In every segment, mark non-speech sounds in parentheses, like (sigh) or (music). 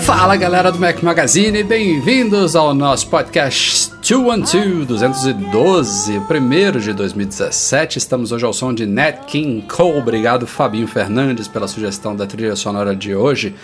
Fala galera do Mac Magazine, bem-vindos ao nosso podcast 212 212, primeiro de 2017. Estamos hoje ao som de Nat King Cole. Obrigado, Fabinho Fernandes, pela sugestão da trilha sonora de hoje.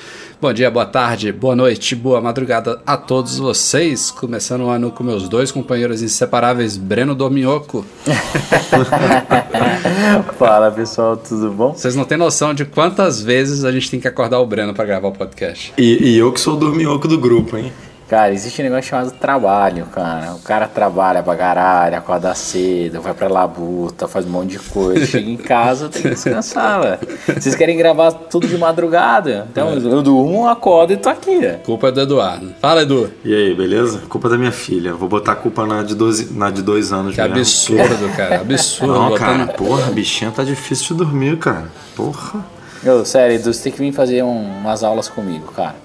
Bom dia, boa tarde, boa noite, boa madrugada a todos vocês. Começando o ano com meus dois companheiros inseparáveis, Breno Dorminhoco. (laughs) Fala pessoal, tudo bom? Vocês não têm noção de quantas vezes a gente tem que acordar o Breno para gravar o podcast. E, e eu que sou o dorminhoco do grupo, hein? Cara, existe um negócio chamado trabalho, cara. O cara trabalha pra caralho, acorda cedo, vai pra labuta, faz um monte de coisa. (laughs) Chega em casa, tem que descansar, velho. Vocês querem gravar tudo de madrugada? Então eu durmo, acordo e tô aqui, velho. Culpa é do Eduardo. Fala, Edu. E aí, beleza? Culpa da minha filha. Vou botar a culpa na de, 12, na de dois anos Que mesmo. absurdo, cara. Absurdo. Não, botando- cara, porra, a bichinha tá difícil de dormir, cara. Porra. Ô, sério, Edu, você tem que vir fazer um- umas aulas comigo, cara.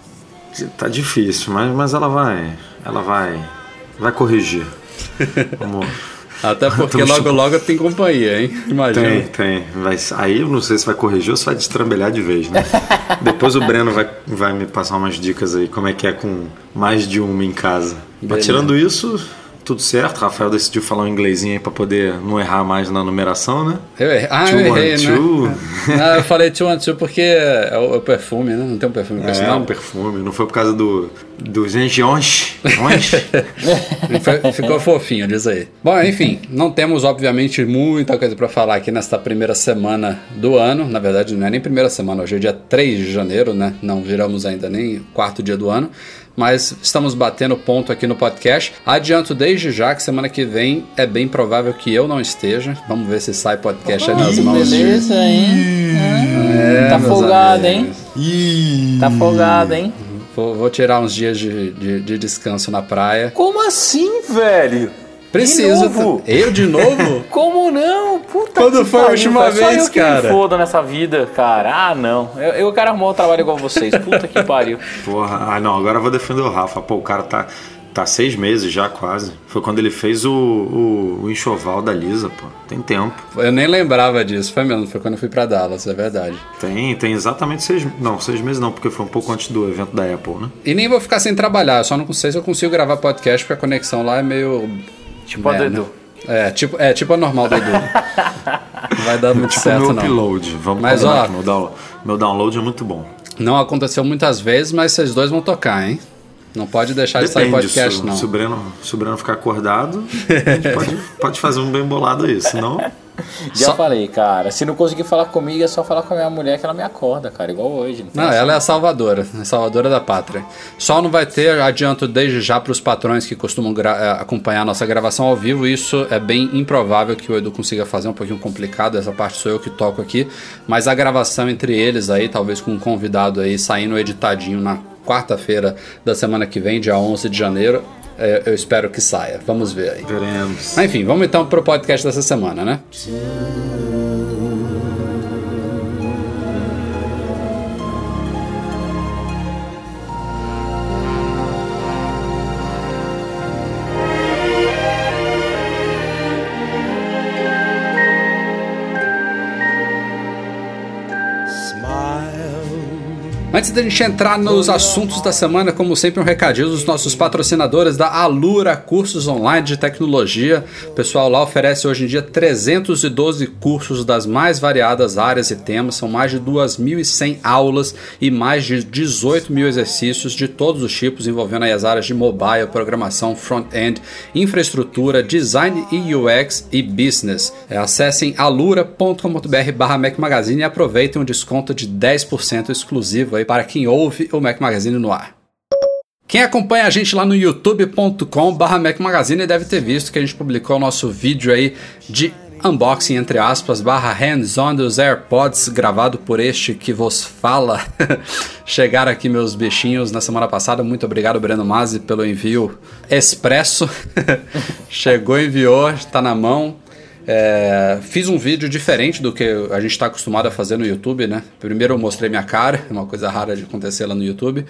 Tá difícil, mas, mas ela vai. Ela vai. Vai corrigir. (laughs) Vamos. Até porque logo logo tem companhia, hein? Imagina. Tem, tem. Vai, aí eu não sei se vai corrigir ou se vai destrambelhar de vez, né? Depois o Breno vai, vai me passar umas dicas aí, como é que é com mais de uma em casa. Mas tirando isso, tudo certo. Rafael decidiu falar um inglesinho aí pra poder não errar mais na numeração, né? Eu errei. Ah, Two, eu errei, two. né? Ah, eu falei two one two porque é o, é o perfume, né? Não tem um perfume com esse É, um nome. perfume. Não foi por causa do, do? (laughs) Foi- Ficou fofinho, diz aí. Bom, enfim, não temos, obviamente, muita coisa pra falar aqui nesta primeira semana do ano. Na verdade, não é nem primeira semana, hoje é dia 3 de janeiro, né? Não viramos ainda nem quarto dia do ano. Mas estamos batendo ponto aqui no podcast. Adianto desde já que semana que vem é bem provável que eu não esteja. Vamos ver se sai podcast aí nas mãos. de- Beleza, hein? É, tá folgado, hein? amigos. Tá folgado, hein? Vou, vou tirar uns dias de, de, de descanso na praia. Como assim, velho? Preciso. De novo? Eu de novo? (laughs) Como não? Puta Quando que foi a última cara. Só vez, eu que cara? me foda nessa vida, cara. Ah, não. Eu, eu quero arrumar um trabalho igual vocês. Puta que pariu. (laughs) Porra. Ah, não. Agora eu vou defender o Rafa. Pô, o cara tá, tá seis meses já quase. Foi quando ele fez o, o, o enxoval da Lisa, pô. Tem tempo. Eu nem lembrava disso. Foi mesmo, foi quando eu fui pra Dallas, é verdade. Tem, tem exatamente seis... Não, seis meses não, porque foi um pouco antes do evento da Apple, né? E nem vou ficar sem trabalhar, eu só não sei se eu consigo gravar podcast porque a conexão lá é meio. Tipo a do né? Edu. É, tipo, é tipo a normal do Edu. Não (laughs) vai dar muito Tipo certo, meu não. upload. Vamos Mas, ó- meu, down- meu download é muito bom. Não aconteceu muitas vezes, mas vocês dois vão tocar, hein? Não pode deixar de sair Depende, podcast, se, não. se o Breno, se o Breno ficar acordado, a gente pode, (laughs) pode fazer um bem bolado aí, senão... Já Só- falei, cara. Se não conseguir falar comigo, é só falar com a minha mulher que ela me acorda, cara. Igual hoje. Não, essa- ela é a salvadora, a salvadora da pátria. Só não vai ter, adianto desde já para os patrões que costumam eh, acompanhar a nossa gravação ao vivo. Isso é bem improvável que o Edu consiga fazer, um pouquinho complicado. Essa parte sou eu que toco aqui. Mas a gravação entre eles aí, talvez com um convidado aí saindo editadinho na quarta-feira da semana que vem, dia 11 de janeiro, eh, eu espero que saia. Vamos ver aí. Veremos. Enfim, vamos então pro podcast dessa semana, né? Antes da gente entrar nos assuntos da semana, como sempre, um recadinho dos nossos patrocinadores da Alura Cursos Online de Tecnologia. O pessoal lá oferece hoje em dia 312 cursos das mais variadas áreas e temas. São mais de 2.100 aulas e mais de 18 mil exercícios de todos os tipos, envolvendo as áreas de mobile, programação, front-end, infraestrutura, design e UX e business. É, acessem alura.com.br barra Mac Magazine e aproveitem um desconto de 10% exclusivo aí para quem ouve o Mac Magazine no ar. Quem acompanha a gente lá no youtube.com/barra Mac Magazine deve ter visto que a gente publicou o nosso vídeo aí de unboxing, entre aspas, barra hands-on dos AirPods, gravado por este que vos fala. (laughs) Chegaram aqui meus bichinhos na semana passada. Muito obrigado, Breno Mazzi, pelo envio expresso. (laughs) Chegou, enviou, está na mão. É, fiz um vídeo diferente do que a gente está acostumado a fazer no YouTube, né? Primeiro eu mostrei minha cara, (laughs) uma coisa rara de acontecer lá no YouTube.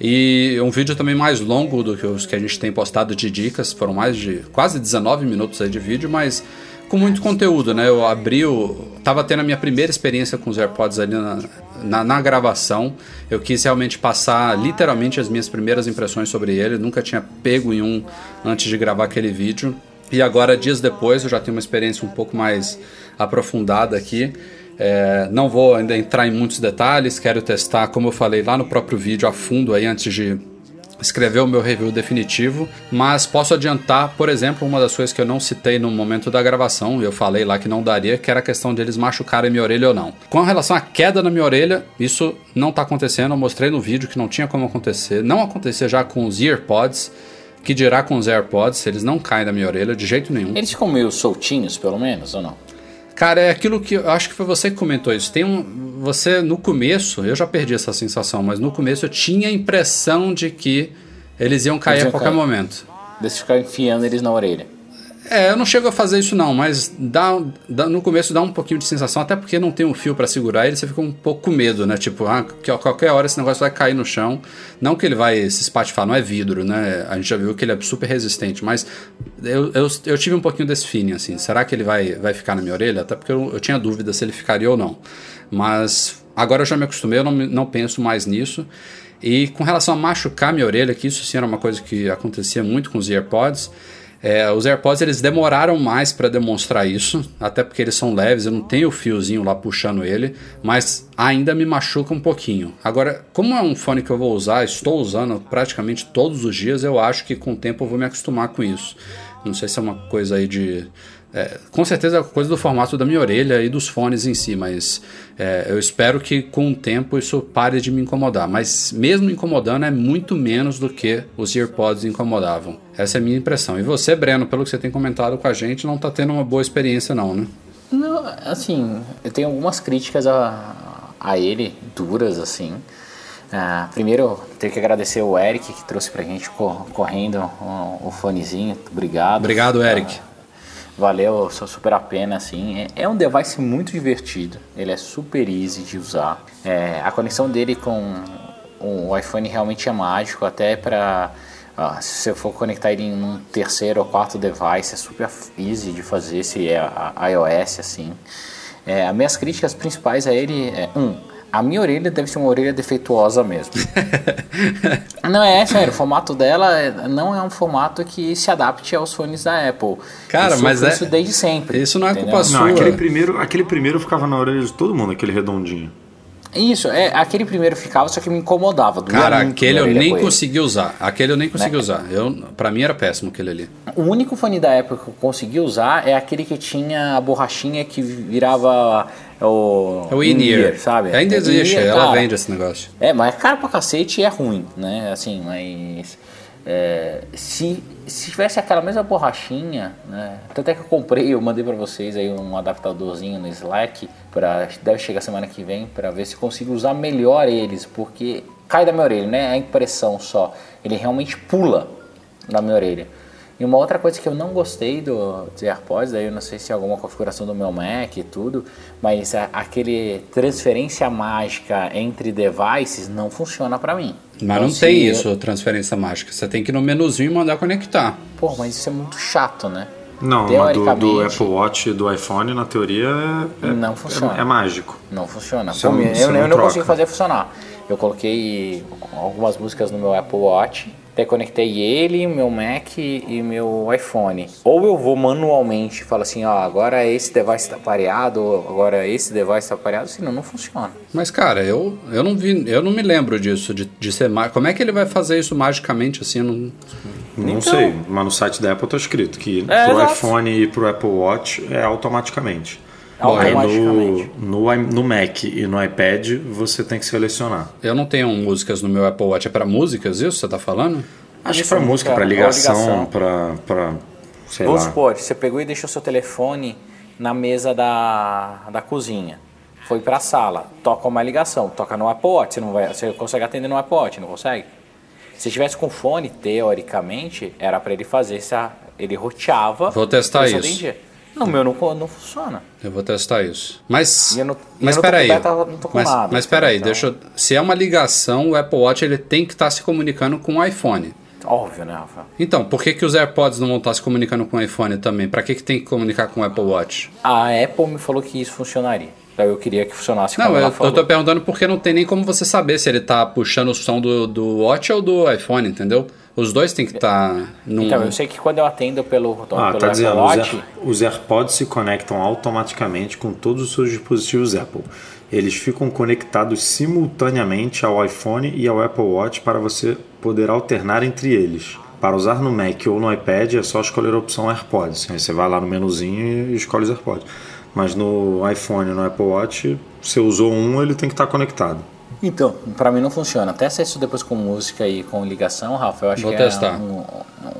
E um vídeo também mais longo do que os que a gente tem postado de dicas. Foram mais de quase 19 minutos de vídeo, mas com muito conteúdo, né? Eu abri o. Tava tendo a minha primeira experiência com os AirPods ali na, na, na, gravação. Eu quis realmente passar literalmente as minhas primeiras impressões sobre ele. Nunca tinha pego em um antes de gravar aquele vídeo. E agora, dias depois, eu já tenho uma experiência um pouco mais aprofundada aqui. É, não vou ainda entrar em muitos detalhes, quero testar, como eu falei lá no próprio vídeo, a fundo aí antes de escrever o meu review definitivo, mas posso adiantar, por exemplo, uma das coisas que eu não citei no momento da gravação, eu falei lá que não daria, que era a questão deles machucarem minha orelha ou não. Com relação à queda na minha orelha, isso não está acontecendo, eu mostrei no vídeo que não tinha como acontecer, não acontecia já com os EarPods, que dirá com os AirPods, eles não caem da minha orelha de jeito nenhum. Eles ficam meio soltinhos, pelo menos, ou não? Cara, é aquilo que eu acho que foi você que comentou isso. Tem um, você no começo, eu já perdi essa sensação, mas no começo eu tinha a impressão de que eles iam cair eles iam a qualquer cair. momento. Deixa ficar enfiando eles na orelha. É, eu não chego a fazer isso não, mas dá, dá, no começo dá um pouquinho de sensação, até porque não tem um fio para segurar ele, você fica um pouco com medo, né? Tipo, ah, que a qualquer hora esse negócio vai cair no chão. Não que ele vai se espatifar, não é vidro, né? A gente já viu que ele é super resistente, mas eu, eu, eu tive um pouquinho desse feeling, assim. Será que ele vai, vai ficar na minha orelha? Até porque eu, eu tinha dúvida se ele ficaria ou não. Mas agora eu já me acostumei, eu não, não penso mais nisso. E com relação a machucar minha orelha, que isso sim era uma coisa que acontecia muito com os AirPods. É, os AirPods eles demoraram mais para demonstrar isso, até porque eles são leves, eu não tenho o fiozinho lá puxando ele, mas ainda me machuca um pouquinho. Agora, como é um fone que eu vou usar, estou usando praticamente todos os dias, eu acho que com o tempo eu vou me acostumar com isso. Não sei se é uma coisa aí de é, com certeza é coisa do formato da minha orelha e dos fones em si, mas é, eu espero que com o tempo isso pare de me incomodar. Mas mesmo incomodando é muito menos do que os AirPods incomodavam. Essa é a minha impressão. E você, Breno, pelo que você tem comentado com a gente, não está tendo uma boa experiência não, né? Não, assim, eu tenho algumas críticas a, a ele, duras assim. Uh, primeiro, tenho que agradecer o Eric que trouxe pra gente correndo o, o fonezinho. Obrigado. Obrigado, Eric. Uh, valeu super a pena, assim. É, é, um device muito divertido, ele é super easy de usar. É, a conexão dele com o iPhone realmente é mágico, até para se você for conectar ele em um terceiro ou quarto device, é super easy de fazer se é iOS, assim. É, as minhas críticas principais a ele é, um, a minha orelha deve ser uma orelha defeituosa mesmo. (laughs) não é, sério, o formato dela é, não é um formato que se adapte aos fones da Apple. Cara, mas é isso desde sempre. Isso não é entendeu? culpa sua. Não, aquele primeiro, aquele primeiro ficava na orelha de todo mundo, aquele redondinho. Isso, é, aquele primeiro ficava, só que me incomodava. Cara, aquele eu nem consegui usar. Aquele eu nem consegui né? usar. Eu, pra mim era péssimo aquele ali. O único fone da Apple que eu consegui usar é aquele que tinha a borrachinha que virava o, é o in-ear, sabe? Ainda existe, ela cara, vende esse negócio. É, mas é caro pra cacete e é ruim, né? Assim, mas. É, se, se tivesse aquela mesma borrachinha, né? Tanto é que eu comprei, eu mandei para vocês aí um adaptadorzinho no Slack, pra, deve chegar semana que vem, para ver se consigo usar melhor eles, porque cai da minha orelha, né? A impressão só. Ele realmente pula na minha orelha. E uma outra coisa que eu não gostei do, dos AirPods, daí eu não sei se é alguma configuração do meu Mac e tudo, mas a, aquele transferência mágica entre devices não funciona para mim. Mas então, não tem eu... isso, transferência mágica. Você tem que ir no menuzinho e mandar conectar. Pô, mas isso é muito chato, né? Não, do, do, Apple Watch e do iPhone, na teoria, é, não funciona. É, é mágico. Não funciona. Pô, eu, eu, eu não consigo fazer funcionar. Eu coloquei algumas músicas no meu Apple Watch até conectei ele, meu Mac e meu iPhone. Ou eu vou manualmente e falo assim, ó, agora esse device está pareado, agora esse device está pareado, senão não funciona. Mas cara, eu, eu não vi, eu não me lembro disso, de, de ser Como é que ele vai fazer isso magicamente assim? Não... Não então, sei, mas no site da Apple tá escrito que é, pro exato. iPhone e pro Apple Watch é automaticamente. Aí automaticamente. no, no, no Mac e no iPad você tem que selecionar. Eu não tenho músicas no meu Apple Watch. É pra músicas isso? Você tá falando? Acho que é música, pra- pra pra ligação, pra sei Vamos lá. supor, você pegou e deixou seu telefone na mesa da, da cozinha. Foi pra sala, toca uma ligação, toca no Apple Watch, você, não vai, você consegue atender no Apple Watch, não consegue? Se tivesse com fone, teoricamente, era pra ele fazer essa. Ele roteava. Vou testar isso. atendia. No meu não, não funciona. Eu vou testar isso. Mas, não- mas não peraí. não mas, nada, mas peraí, então- deixa eu- Se é uma ligação, o Apple Watch ele tem que estar se comunicando com o iPhone. Óbvio, né, Rafael? Então, por que, que os AirPods não vão estar se comunicando com o iPhone também? Pra que, que tem que comunicar com o Apple Watch? A Apple me falou que isso funcionaria. Então eu queria que funcionasse Não, como eu, ela eu tô perguntando porque não tem nem como você saber se ele tá puxando o som do, do Watch ou do iPhone, entendeu? Os dois tem que estar num. Então, eu sei que quando eu atendo pelo, Ah, pelo tá Apple dizendo, os, Watch, Air- os AirPods se conectam automaticamente com todos os seus dispositivos Apple. Eles ficam conectados simultaneamente ao iPhone e ao Apple Watch para você poder alternar entre eles. Para usar no Mac ou no iPad é só escolher a opção AirPods. Aí você vai lá no menuzinho e escolhe os AirPods. Mas no iPhone e no Apple Watch, se usou um, ele tem que estar conectado. Então, pra mim não funciona. Testa isso depois com música e com ligação, Rafa. Eu acho Vou que testar. é um,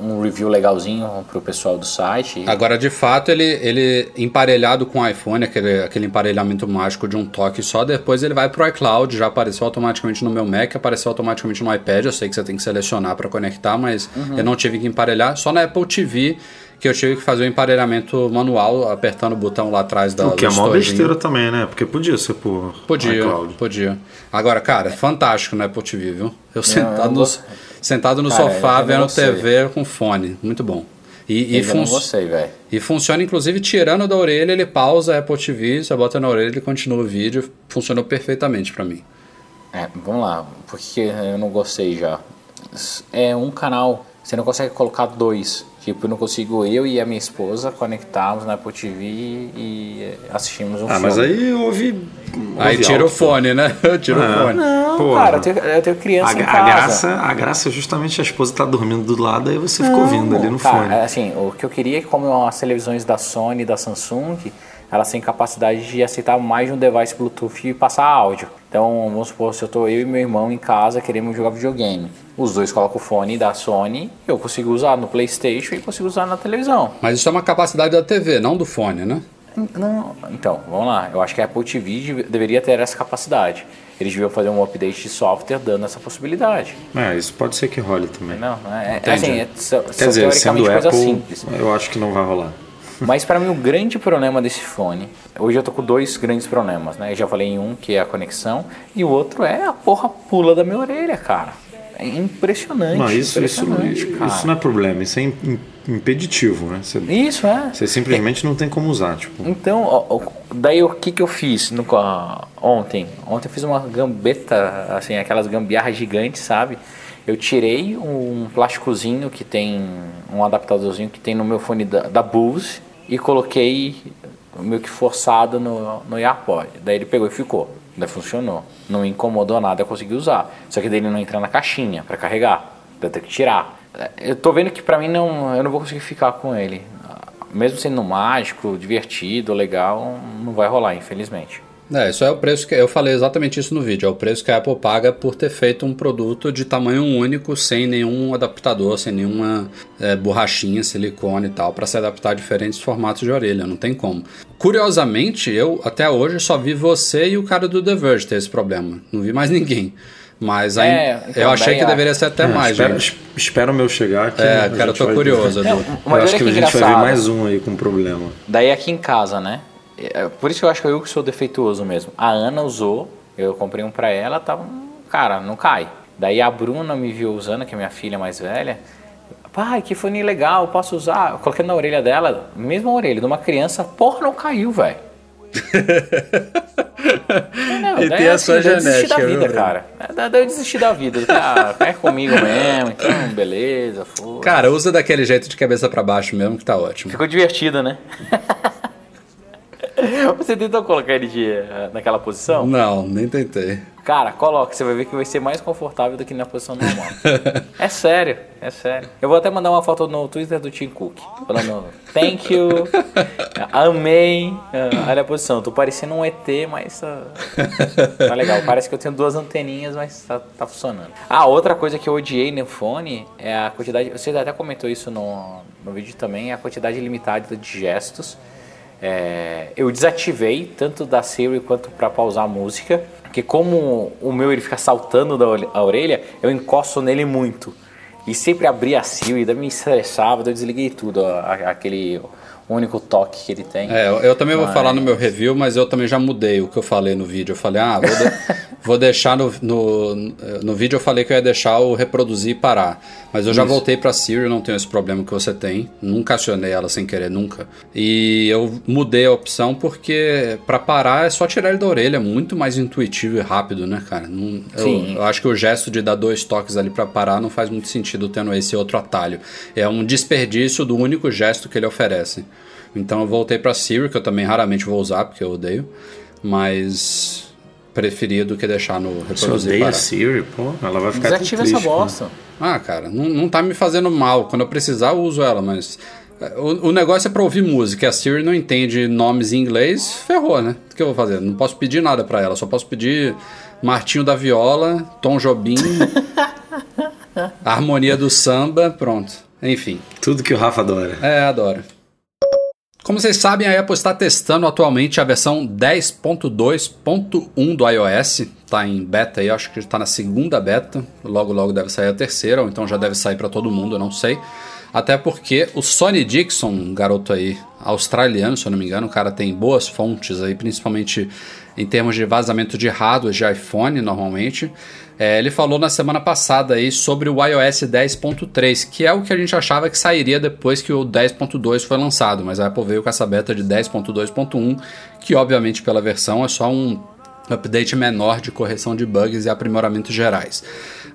um review legalzinho pro pessoal do site. Agora, de fato, ele, ele emparelhado com o iPhone, aquele, aquele emparelhamento mágico de um toque só, depois ele vai pro iCloud, já apareceu automaticamente no meu Mac, apareceu automaticamente no iPad, eu sei que você tem que selecionar para conectar, mas Uhum. eu não tive que emparelhar, só na Apple TV que eu tive que fazer o emparelhamento manual, apertando o botão lá atrás da O que é estojinho. besteira também, né? Porque podia ser por Podia, iCloud. podia. Agora, cara, fantástico no Apple TV, viu? Eu sentado, eu no, sentado no Cara, sofá não vendo. TV com fone, muito bom. E, e, eu não fun- gostei, velho. e funciona, inclusive, tirando da orelha, ele pausa a Apple TV, você bota na orelha, ele continua o vídeo. Funcionou perfeitamente pra mim. É, vamos lá, porque eu não gostei já. É um canal, você não consegue colocar dois. Tipo, eu não consigo eu e a minha esposa conectarmos na Apple TV e assistimos um Ah, filme. mas aí houve. Aí tira o pô. fone, né? (laughs) Tira Ah. o fone. Não, Porra. cara, eu tenho, eu tenho criança A, em a casa. graça, a graça é justamente a esposa tá dormindo do lado, aí você ficou ouvindo ali no Cara, fone. assim, o que eu queria é que como as televisões da Sony e da Samsung, elas têm capacidade de aceitar mais de um device Bluetooth e passar áudio. Então, vamos supor, se eu tô eu e meu irmão em casa, queremos jogar videogame. Os dois colocam o fone da Sony, eu consigo usar no Playstation e consigo usar na televisão. Mas isso é uma capacidade da TV, não do fone, né? Não, então, vamos lá. Eu acho que a Apple TV deve- deveria ter essa capacidade. Eles deviam fazer um update de software dando essa possibilidade. É, isso pode ser que role também. Não, é, é Entendi. assim, é, são, Quer são dizer, teoricamente sendo Apple, simples. eu acho que não vai rolar. Mas para mim o grande problema desse fone, hoje eu tô com dois grandes problemas, né? Eu já falei em um que é a conexão e o outro é a porra pula da minha orelha, cara. É impressionante. Não, isso, isso, impressionante, cara. isso não é problema, isso é im- im- impeditivo, né? Você, Isso é. você simplesmente não tem como usar, tipo. Então, ó, daí o que que eu fiz no, ontem? Ontem eu fiz uma gambeta, assim, aquelas gambiarras gigantes, sabe? Eu tirei um plásticozinho que tem, um adaptadorzinho que tem no meu fone da, da Bose e coloquei meio que forçado no, no AirPod. Daí ele pegou e ficou. Daí funcionou. Não me incomodou nada, eu consegui usar. Só que daí ele não entra na caixinha para carregar. Daí tenho que tirar. Eu tô vendo que pra mim não, eu não vou conseguir ficar com ele mesmo sendo mágico, divertido, legal, não vai rolar, infelizmente. É, isso é o preço que eu falei exatamente isso no vídeo. É o preço que a Apple paga por ter feito um produto de tamanho único, sem nenhum adaptador, sem nenhuma é, borrachinha, silicone e tal, para se adaptar a diferentes formatos de orelha. Não tem como. Curiosamente, eu até hoje só vi você e o cara do The Verge ter esse problema. Não vi mais (laughs) ninguém. Mas aí, É, então, eu achei que deveria ser até É, mais, espera, gente. es- espera o meu chegar aqui. É, cara, eu tô curioso, Edu. Não, eu acho que que a gente vai ver mais um aí com problema. Daí aqui em casa, né? É, Por isso que eu acho que eu que sou defeituoso mesmo. A Ana usou, eu comprei um pra ela, tava, cara, não cai. Daí a Bruna me viu usando, que é minha filha mais velha. Pai, que fone legal, posso usar? Eu coloquei na orelha dela, mesma orelha de uma criança, porra, não caiu, velho. (laughs) Não, E tem a assim, sua daí eu desisti da genética, vida, cara. É, Daí eu desisti da vida. Ah, é comigo mesmo, então beleza, foi. Cara, usa daquele jeito de cabeça para baixo mesmo que tá ótimo. Ficou divertido, né? (laughs) (laughs) Você tentou colocar ele de, eh, naquela posição? Não, nem tentei. Cara, coloque, você vai ver que vai ser mais confortável do que na posição normal. (laughs) é sério, é sério. Eu vou até mandar uma foto no Twitter do Tim Cook. Falando, thank you, (laughs) amei. Ah, olha a posição, tô parecendo um ET, mas tá, tá legal. Parece que eu tenho duas anteninhas, mas tá, tá funcionando. Ah, outra coisa que eu odiei no fone é a quantidade. Você até comentou isso no, no vídeo também, é a quantidade limitada de gestos. É, eu desativei tanto da Siri quanto para pausar a música, porque como o meu ele fica saltando da orelha, eu encosto nele muito. E sempre abria a Siri, daí me estressava, daí eu desliguei tudo, ó, aquele único toque que ele tem. É, eu, eu também mas... vou falar no meu review, mas eu também já mudei o que eu falei no vídeo. Eu falei, ah, vou, de, (laughs) vou deixar no, no, no vídeo eu falei que eu ia deixar o reproduzir e parar. Mas eu já Isso. voltei pra Siri, não tenho esse problema que você tem. Nunca acionei ela sem querer, nunca. E eu mudei a opção porque para parar é só tirar ele da orelha, muito mais intuitivo e rápido, né, cara? Não, eu, eu, acho que o gesto de dar dois toques ali para parar não faz muito sentido tendo esse outro atalho. É um desperdício do único gesto que ele oferece. Então eu voltei para Siri, que eu também raramente vou usar porque eu odeio, mas preferia do que deixar no reproduzir. Você odeia Siri, pô, ela vai ficar Desativa essa bosta. Né? Ah, cara, não, não tá me fazendo mal. Quando eu precisar, eu uso ela, mas. É, o, o negócio é pra ouvir música. A Siri não entende nomes em inglês, ferrou, né? O que eu vou fazer? Não posso pedir nada para ela, só posso pedir Martinho da Viola, Tom Jobim, (laughs) Harmonia do Samba, pronto. Enfim. Tudo que o Rafa adora. É, adora. Como vocês sabem, a Apple está testando atualmente a versão 10.2.1 do iOS. Está em beta aí, acho que está na segunda beta. Logo, logo deve sair a terceira, ou então já deve sair para todo mundo, não sei. Até porque o Sonny Dixon, um garoto aí australiano, se eu não me engano, o cara tem boas fontes aí, principalmente em termos de vazamento de hardware de iPhone, normalmente. É, ele falou na semana passada aí sobre o iOS 10.3, que é o que a gente achava que sairia depois que o 10.2 foi lançado, mas a Apple veio com essa beta de 10.2.1, que obviamente pela versão é só um update menor de correção de bugs e aprimoramentos gerais.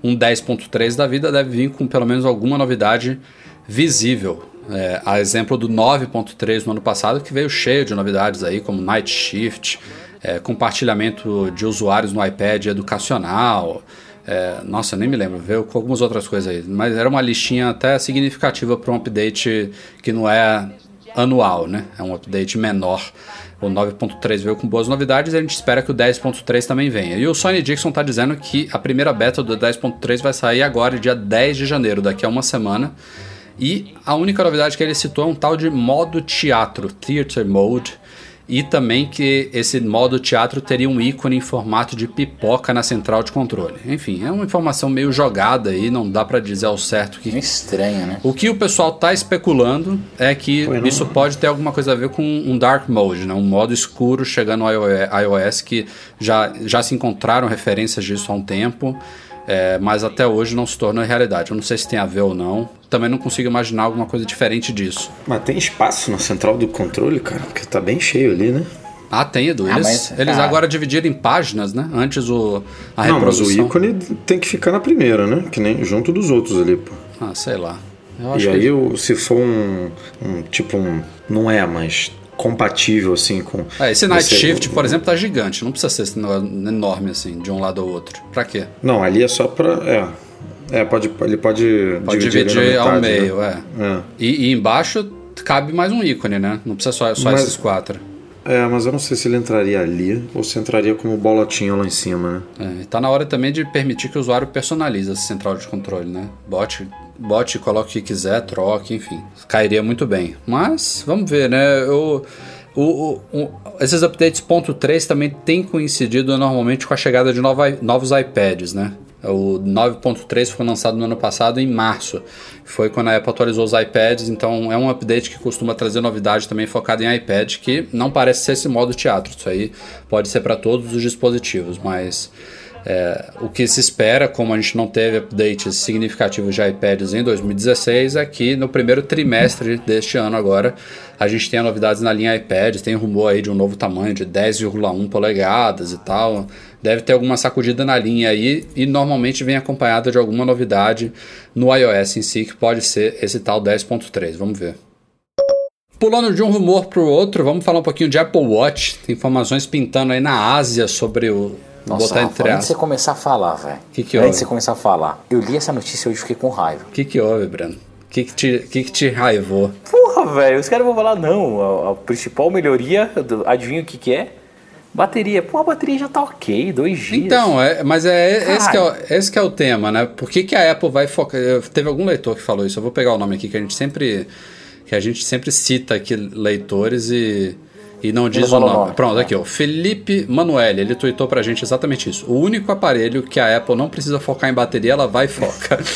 Um 10.3 da vida deve vir com pelo menos alguma novidade visível. É, a exemplo do 9.3 no ano passado, que veio cheio de novidades aí, como Night Shift, é, compartilhamento de usuários no iPad educacional. É, nossa, nem me lembro, veio com algumas outras coisas aí. Mas era uma listinha até significativa para um update que não é anual, né? É um update menor. O 9.3 veio com boas novidades e a gente espera que o 10.3 também venha. E o Sony Dixon está dizendo que a primeira beta do 10.3 vai sair agora, dia 10 de janeiro, daqui a uma semana. E a única novidade que ele citou é um tal de modo teatro, Theater Mode, e também que esse modo teatro teria um ícone em formato de pipoca na central de controle. Enfim, é uma informação meio jogada aí, não dá para dizer ao certo que. Estranho, né? O que o pessoal tá especulando é que isso pode ter alguma coisa a ver com um dark mode, né? um modo escuro chegando no iOS que já, já se encontraram referências disso há um tempo. É, mas até hoje não se tornou realidade. Eu não sei se tem a ver ou não. Também não consigo imaginar alguma coisa diferente disso. Mas tem espaço na central do controle, cara? Porque tá bem cheio ali, né? Ah, tem, Edu. Eles, ah, mas, eles agora dividiram em páginas, né? Antes o, a não, reprodução. Não, mas o ícone tem que ficar na primeira, né? Que nem junto dos outros ali, pô. Ah, sei lá. e aí, que... se for um, um, Tipo um. Não é, mas compatível assim com. É, esse Night Shift, por exemplo, tá gigante. Não precisa ser enorme assim, de um lado ao outro. Pra quê? Não, ali é só pra. É. É, pode, ele pode, pode dividir, dividir metade, ao meio, né? é. é. E, e, embaixo cabe mais um ícone, né? Não precisa só, só mas, esses quatro. É, mas eu não sei se ele entraria ali ou se entraria como bolotinho lá em cima, né? É, tá na hora também de permitir que o usuário personalize essa central de controle, né? Bote, bote, coloque o que quiser, troque, enfim. Cairia muito bem. Mas, vamos ver, né? Eu... O, o, o, esses updates ponto .3 também tem coincidido normalmente com a chegada de nova, novos iPads, né? O 9.3 foi lançado no ano passado, em março. Foi quando a Apple atualizou os iPads, então é um update que costuma trazer novidade também focada em iPad, que não parece ser esse modo teatro. Isso aí pode ser para todos os dispositivos, mas é, o que se espera, como a gente não teve updates significativos de iPads em 2016, é que no primeiro trimestre deste ano agora a gente tenha novidades na linha iPad, tem rumor aí de um novo tamanho de 10,1 polegadas e tal. Deve ter alguma sacudida na linha aí e normalmente vem acompanhada de alguma novidade no iOS em si, que pode ser esse tal 10.3. Vamos ver. Pulando de um rumor para o outro, vamos falar um pouquinho de Apple Watch. Tem informações pintando aí na Ásia sobre o Nossa, botar Rafa, entre antes de você começar a falar, velho. Que que Antes houve? de você começar a falar. Eu li essa notícia hoje e fiquei com raiva. O que que houve, Breno? O que que te, que que te raivou? Porra, velho, os caras vão falar, não, a, a principal melhoria, do, adivinha o que que é? Bateria. Pô, a bateria já tá ok, dois dias. Então, é, mas é esse que é, o, Caralho. esse que é o tema, né? Por que, que a Apple vai focar? Teve algum leitor que falou isso. Eu vou pegar o nome aqui que a gente sempre que a gente sempre cita aqui leitores e e não diz o nome. nome. Pronto, aqui, ó. Felipe Manuel, ele tweetou pra gente exatamente isso. O único aparelho que a Apple não precisa focar em bateria, ela vai e foca. (laughs)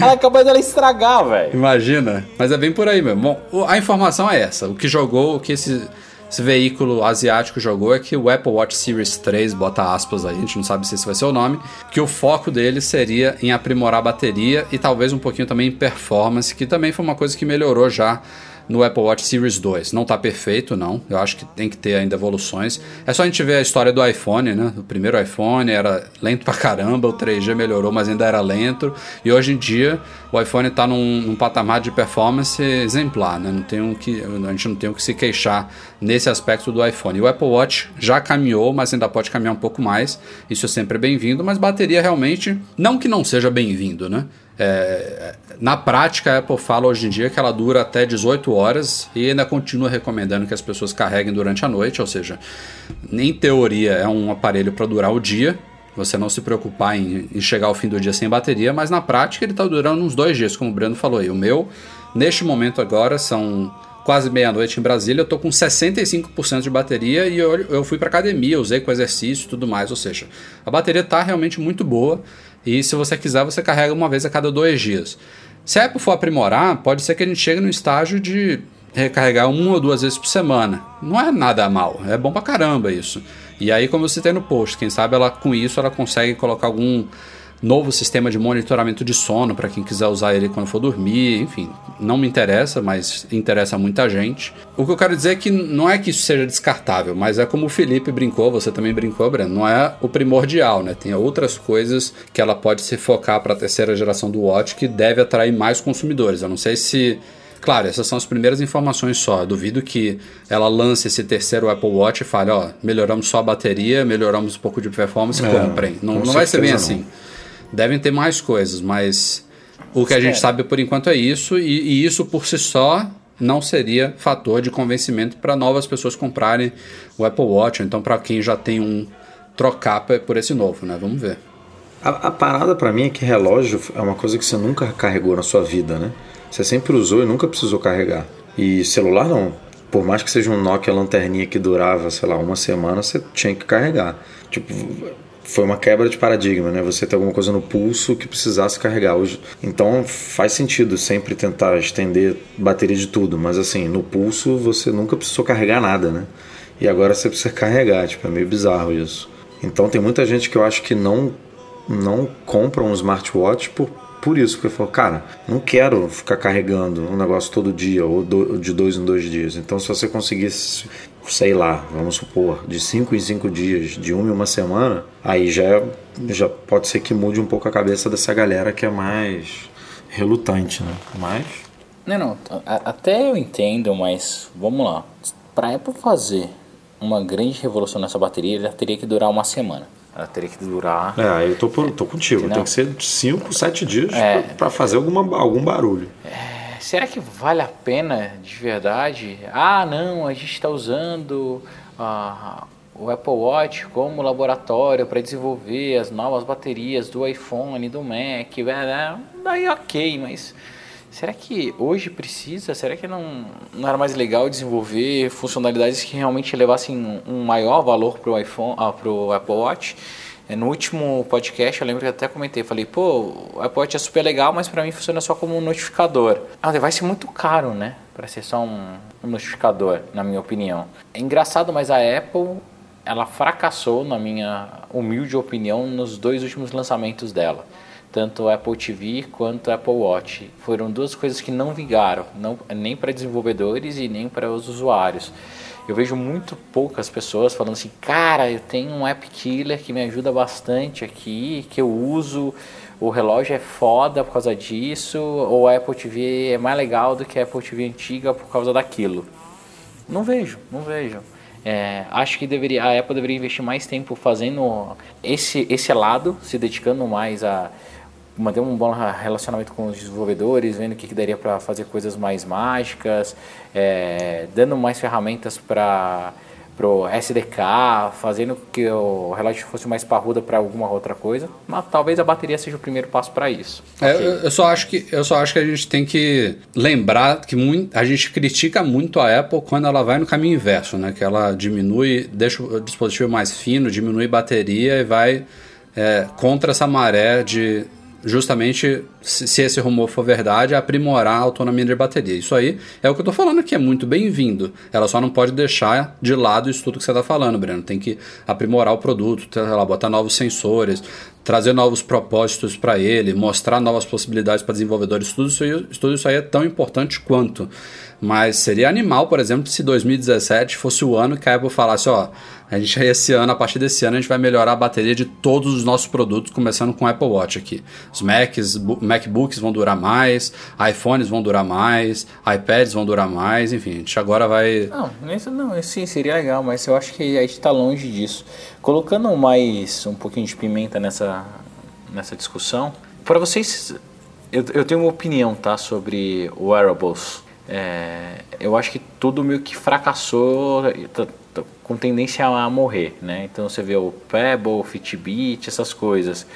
Ela acabou dela estragar, velho. Imagina. Mas é bem por aí mesmo. Bom, a informação é essa. O que jogou, o que esse, esse veículo asiático jogou é que o Apple Watch Series 3, bota aspas aí, a gente não sabe se esse vai ser o nome, que o foco dele seria em aprimorar a bateria e talvez um pouquinho também em performance, que também foi uma coisa que melhorou já no Apple Watch Series 2. Não tá perfeito, não. Eu acho que tem que ter ainda evoluções. É só a gente ver a história do iPhone, né? O primeiro iPhone era lento pra caramba, o 3G melhorou, mas ainda era lento. E hoje em dia o iPhone tá num, num patamar de performance exemplar, né? Não tem o que, a gente não tem o que se queixar nesse aspecto do iPhone. E o Apple Watch já caminhou, mas ainda pode caminhar um pouco mais. Isso é sempre bem-vindo, mas bateria realmente, não que não seja bem-vindo, né? É, na prática, a Apple fala hoje em dia que ela dura até 18 horas e ainda continua recomendando que as pessoas carreguem durante a noite, ou seja, em teoria é um aparelho para durar o dia, você não se preocupar em, em chegar ao fim do dia sem bateria, mas na prática ele está durando uns dois dias, como o Breno falou aí. O meu, neste momento agora, são quase meia-noite em Brasília, eu tô com 65% de bateria e eu, eu fui para academia, usei com exercício e tudo mais, ou seja, a bateria tá realmente muito boa e se você quiser você carrega uma vez a cada dois dias. Se a Apple for aprimorar, pode ser que a gente chegue no estágio de recarregar uma ou duas vezes por semana. Não é nada mal, é bom pra caramba isso. E aí, como eu citei no post, quem sabe ela com isso ela consegue colocar algum novo sistema de monitoramento de sono para quem quiser usar ele quando for dormir, enfim, não me interessa, mas interessa muita gente. O que eu quero dizer é que não é que isso seja descartável, mas é como o Felipe brincou, você também brincou, Breno, não é o primordial, né? Tem outras coisas que ela pode se focar para a terceira geração do Watch que deve atrair mais consumidores. Eu não sei se Claro, essas são as primeiras informações só. Eu duvido que ela lance esse terceiro Apple Watch e fale, ó, melhoramos só a bateria, melhoramos um pouco de performance, É, comprem. Não, com não vai ser bem certeza assim. Devem ter mais coisas, mas o que a gente sabe por enquanto é isso, e, e isso por si só não seria fator de convencimento para novas pessoas comprarem o Apple Watch, então para quem já tem um trocar por esse novo, né? Vamos ver. A, a parada pra mim é que relógio é uma coisa que você nunca carregou na sua vida, né? Você sempre usou e nunca precisou carregar. E celular não. Por mais que seja um Nokia lanterninha que durava, sei lá, uma semana, você tinha que carregar. Tipo, foi uma quebra de paradigma, né? Você ter alguma coisa no pulso que precisasse carregar. Hoje, então faz sentido sempre tentar estender bateria de tudo, mas assim, no pulso você nunca precisou carregar nada, né? E agora você precisa carregar, tipo, é meio bizarro isso. Então tem muita gente que eu acho que não não compra um smartwatch por, por isso, porque falou, cara, não quero ficar carregando um negócio todo dia ou do- de dois em dois dias. Então, se você conseguisse, sei lá, vamos supor, de cinco em cinco dias, de uma em uma semana, aí já, é- já pode ser que mude um pouco a cabeça dessa galera que é mais relutante, né? Mas Não, não, até eu entendo, mas vamos lá. Pra Apple fazer uma grande revolução nessa bateria, ela teria que durar uma semana. Ela teria que durar. é, aí eu tô, tô contigo. Entendeu? Tem que ser de cinco, sete dias É. pra, pra fazer alguma, algum barulho. Será que vale a pena de verdade? Ah, não, a gente está usando ah, o Apple Watch como laboratório para desenvolver as novas baterias do iPhone, do Mac. Daí ok, mas será que hoje precisa? Será que não, não era mais legal desenvolver funcionalidades que realmente levassem um- um maior valor para o iPhone, ah, para o Apple Watch? É, No último podcast, eu lembro que até comentei, falei, pô, o Watch é super legal, mas pra mim funciona só como um notificador. Ah, vai ser muito caro, né? Pra ser só um notificador, na minha opinião. É engraçado, mas a Apple, ela fracassou, na minha humilde opinião, nos dois últimos lançamentos dela. Tanto o Apple TV quanto o Apple Watch. Foram duas coisas que não vingaram, não, nem para desenvolvedores e nem para os usuários. Eu vejo muito poucas pessoas falando assim, cara, eu tenho um app killer que me ajuda bastante aqui, que eu uso, o relógio é foda por causa disso, ou a Apple TV é mais legal do que a Apple TV antiga por causa daquilo. Não vejo, não vejo. É, acho que deveria, a Apple deveria investir mais tempo fazendo esse, esse lado, se dedicando mais a manter um bom relacionamento com os desenvolvedores, vendo o que, que daria para fazer coisas mais mágicas, é, dando mais ferramentas para pro SDK, fazendo que o relógio fosse mais parruda para alguma outra coisa, mas talvez a bateria seja o primeiro passo para isso. É, okay. eu, eu, só acho que eu só acho que a gente tem que lembrar que muito, a gente critica muito a Apple quando ela vai no caminho inverso, né? Que ela diminui, deixa o dispositivo mais fino, diminui bateria e vai é, contra essa maré de justamente, se esse rumor for verdade, aprimorar a autonomia de bateria. Isso aí é o que eu estou falando que é muito bem-vindo. Ela só não pode deixar de lado isso tudo que você está falando, Breno. Tem que aprimorar o produto, lá, botar novos sensores, trazer novos propósitos para ele, mostrar novas possibilidades para desenvolvedores. Tudo isso, tudo isso aí é tão importante quanto. Mas seria animal, por exemplo, se 2017 fosse o ano que a Apple falasse, ó, a gente esse ano, a partir desse ano, a gente vai melhorar a bateria de todos os nossos produtos, começando com o Apple Watch aqui. Os Macs, MacBooks vão durar mais, iPhones vão durar mais, iPads vão durar mais, enfim, a gente agora vai. Não, isso não, sim, seria legal, mas eu acho que a gente está longe disso. Colocando mais um pouquinho de pimenta nessa, nessa discussão, para vocês, eu, eu tenho uma opinião, tá, sobre wearables. É, eu acho que tudo meio que fracassou, com tendência a morrer, né? Então você vê o Pebble, Fitbit, essas coisas.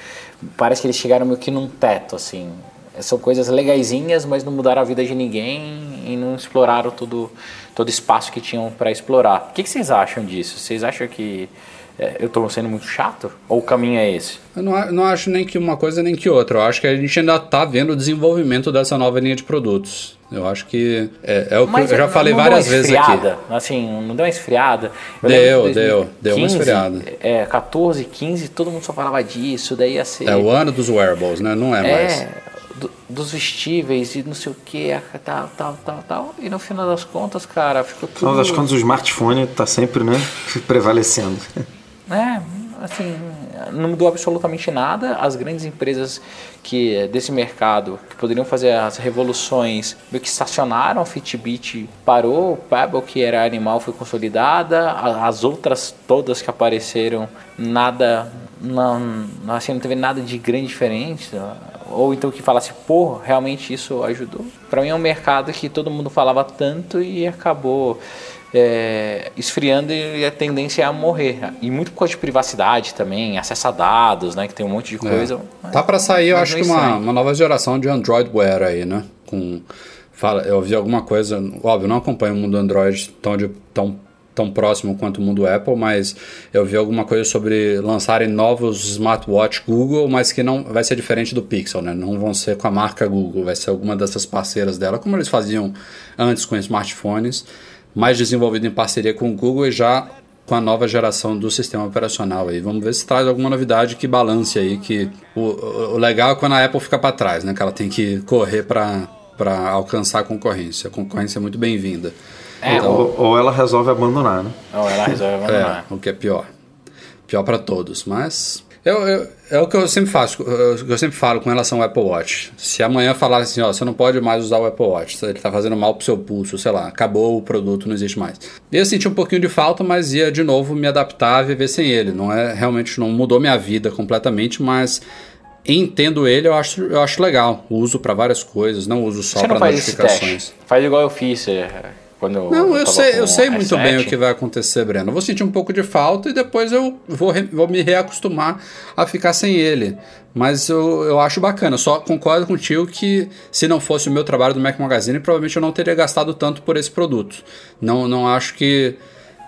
Parece que eles chegaram meio que num teto, assim. São coisas legaisinhas, mas não mudaram a vida de ninguém e não exploraram todo todo espaço que tinham para explorar. O que, que vocês acham disso? Vocês acham que é, eu estou sendo muito chato? Ou o caminho é esse? Eu não, não, acho nem que uma coisa nem que outra. Eu acho que a gente ainda está vendo o desenvolvimento dessa nova linha de produtos. Eu acho que é, é o que Mas eu já falei várias vezes aqui. Assim, não deu uma esfriada. Eu deu, deu, deu uma esfriada. É, 14, 15, todo mundo só falava disso, daí ia ser... É o ano dos wearables, né? Não é, é mais. Do, dos vestíveis e não sei o que, tal, tal, tal, tal. E no final das contas, cara, ficou tudo... No final das contas, o smartphone está sempre, né, prevalecendo. É, assim, não mudou absolutamente nada. As grandes empresas que desse mercado que poderiam fazer as revoluções meio que estacionaram. A Fitbit parou, o Pebble que era animal foi consolidada, as outras todas que apareceram nada, não, assim, não teve nada de grande diferença. Ou então que falasse, pô, realmente isso ajudou. Para mim é um mercado que todo mundo falava tanto e acabou é, esfriando e a tendência é a morrer. E muito por causa de privacidade também, acesso a dados, né? Que tem um monte de é. coisa. É. Tá para sair, eu acho que uma, uma nova geração de Android Wear aí, né? Com, fala, eu vi alguma coisa, óbvio, não acompanho o mundo Android tão, de, tão, tão próximo quanto o mundo Apple, mas eu vi alguma coisa sobre lançarem novos smartwatch Google, mas que não vai ser diferente do Pixel, né? Não vão ser com a marca Google, vai ser alguma dessas parceiras dela, como eles faziam antes com smartphones mais desenvolvido em parceria com o Google e já com a nova geração do sistema operacional aí. Vamos ver se traz alguma novidade que balance aí, que o, o legal é quando a Apple fica para trás, né? Que ela tem que correr para alcançar a concorrência. A concorrência é muito bem-vinda. É, então, ou, ou, ela resolve abandonar, né? Ou ela resolve abandonar. É, o que é pior. Pior para todos, mas eu, eu, é o que eu sempre faço, eu sempre falo com relação ao Apple Watch. Se amanhã falar assim, ó, você não pode mais usar o Apple Watch, ele tá fazendo mal pro seu pulso, sei lá, acabou o produto, não existe mais. Eu senti um pouquinho de falta, mas ia de novo me adaptar a viver sem ele. Não é realmente não mudou minha vida completamente, mas entendo ele, eu acho, eu acho legal. Uso para várias coisas, não uso só para notificações. Faz igual eu fiz, é, quando eu Não, eu sei, eu sei muito bem o que vai acontecer, Breno. Eu vou sentir um pouco de falta e depois eu vou, re, vou me reacostumar a ficar sem ele. Mas eu, eu acho bacana. Só concordo contigo que se não fosse o meu trabalho do Mac Magazine, provavelmente eu não teria gastado tanto por esse produto. Não, não acho que.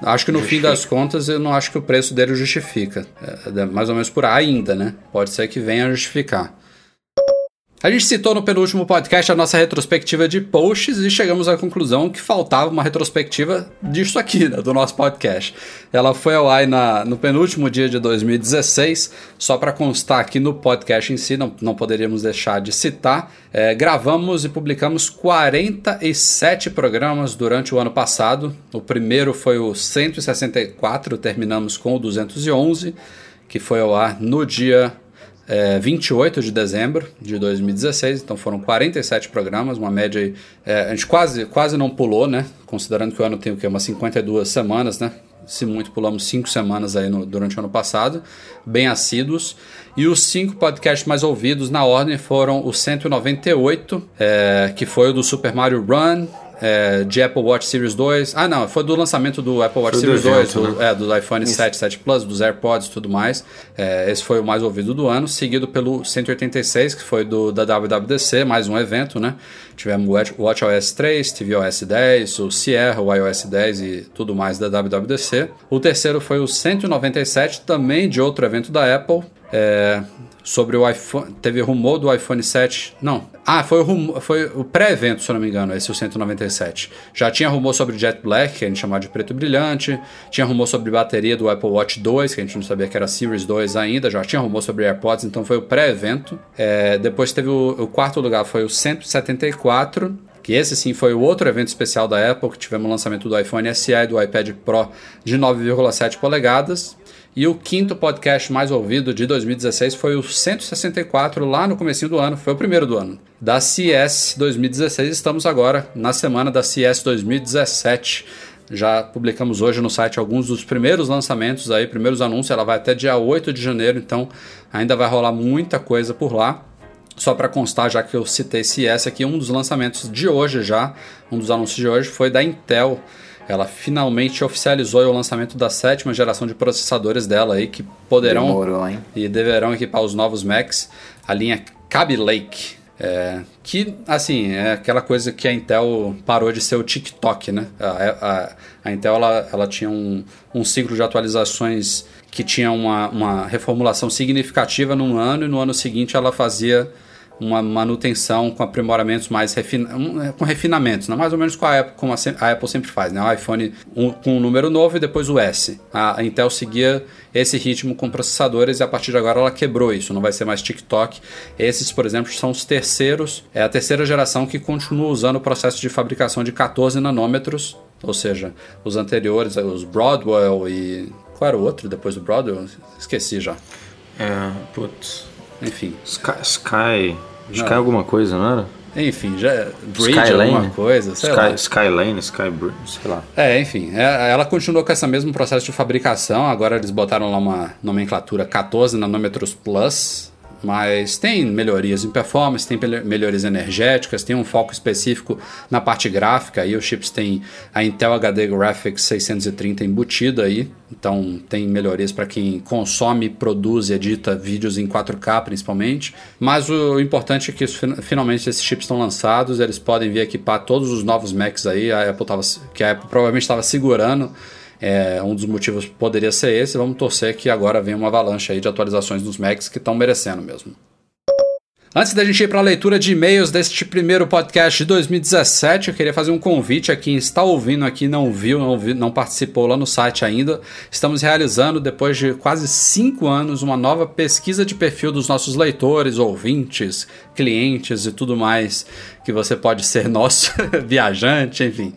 Acho que no justifica. fim das contas eu não acho que o preço dele justifica. É, é mais ou menos por ainda, né? Pode ser que venha a justificar. A gente citou no penúltimo podcast a nossa retrospectiva de posts e chegamos à conclusão que faltava uma retrospectiva disso aqui, né, do nosso podcast. Ela foi ao ar na, no penúltimo dia de 2016, só para constar aqui no podcast em si, não, não poderíamos deixar de citar. É, gravamos e publicamos 47 programas durante o ano passado. O primeiro foi o 164, terminamos com o 211, que foi ao ar no dia é, 28 de dezembro de 2016, então foram 47 programas, uma média aí, é, a gente quase, quase não pulou, né? Considerando que o ano tem o quê? Umas 52 semanas, né? se muito pulamos cinco semanas aí no, durante o ano passado, bem assíduos. E os cinco podcasts mais ouvidos na ordem foram o 198, é, que foi o do Super Mario Run, é, de Apple Watch Series 2. Ah, não, foi do lançamento do Apple Watch Foi do Series evento, 2, do, né? é, do iPhone 7, 7 Plus, dos AirPods e tudo mais. É, esse foi o mais ouvido do ano, seguido pelo 186, que foi do da WWDC, mais um evento, né? Tivemos o Watch- WatchOS 3, tvOS 10, o Sierra, o iOS 10 e tudo mais da WWDC. O terceiro foi o 197, também de outro evento da Apple. É, sobre o iPhone. Teve rumor do iPhone 7. Não. Ah, foi o, foi o pré-evento, se eu não me engano, esse o 197. Já tinha rumor sobre Jet Black, que a gente chamava de preto brilhante. Tinha rumor sobre bateria do Apple Watch 2, que a gente não sabia que era Series 2 ainda. Já tinha rumor sobre AirPods, então foi o pré-evento. É, depois teve o, o quarto lugar, foi o 174. Que esse sim foi o outro evento especial da Apple, que tivemos o lançamento do iPhone SE e do iPad Pro de 9,7 polegadas. E o quinto podcast mais ouvido de 2016 foi o 164, lá no comecinho do ano, foi o primeiro do ano. Da CES 2016, estamos agora na semana da CES 2017. Já publicamos hoje no site alguns dos primeiros lançamentos aí, primeiros anúncios, ela vai até dia 8 de janeiro, então ainda vai rolar muita coisa por lá. Só para constar, já que eu citei CS aqui, um dos lançamentos de hoje já, um dos anúncios de hoje foi da Intel. Ela finalmente oficializou o lançamento da sétima geração de processadores dela aí, que poderão Demorou, e deverão equipar os novos Macs, a linha Kaby Lake. É, que, assim, é aquela coisa que a Intel parou de ser o TikTok, né? A, a, a Intel, ela, ela tinha um, um ciclo de atualizações que tinha uma, uma reformulação significativa num ano e no ano seguinte ela fazia uma manutenção com aprimoramentos mais refina um, com refinamentos, né? mais ou menos com a Apple, como a, a Apple sempre faz, né? O iPhone um- com um número novo e depois o S. A, a Intel seguia esse ritmo com processadores e a partir de agora ela quebrou isso, não vai ser mais TikTok. Esses, por exemplo, são os terceiros, é a terceira geração que continua usando o processo de fabricação de 14 nanômetros, ou seja, os anteriores, os Broadwell e qual era o outro depois do Broadwell? Esqueci já. É, putz. Enfim, Sky. Sky, Sky alguma coisa, não era? enfim, já Bridge Skylane? alguma coisa, sei Sky, lá. Skylane, Skybridge, sei lá. É, enfim, é, ela continuou com esse mesmo processo de fabricação. Agora eles botaram lá uma nomenclatura 14 nanômetros plus. Mas tem melhorias em performance, tem melhorias energéticas, tem um foco específico na parte gráfica. Aí os chips têm a Intel HD Graphics 630 embutida aí, então tem melhorias para quem consome, produz e edita vídeos em 4K principalmente. Mas o importante é que isso, fin- finalmente esses chips estão lançados, eles podem vir equipar todos os novos Macs aí. A Apple tava, que a Apple provavelmente estava segurando. É, um dos motivos poderia ser esse. Vamos torcer que agora venha uma avalanche aí de atualizações dos Macs que estão merecendo mesmo. Antes da gente ir para a leitura de e-mails deste primeiro podcast de 2017, eu queria fazer um convite a quem está ouvindo aqui, não viu, não, vi- não participou lá no site ainda. Estamos realizando, depois de quase cinco anos, uma nova pesquisa de perfil dos nossos leitores, ouvintes, clientes e tudo mais que você pode ser (laughs) nosso viajante, enfim.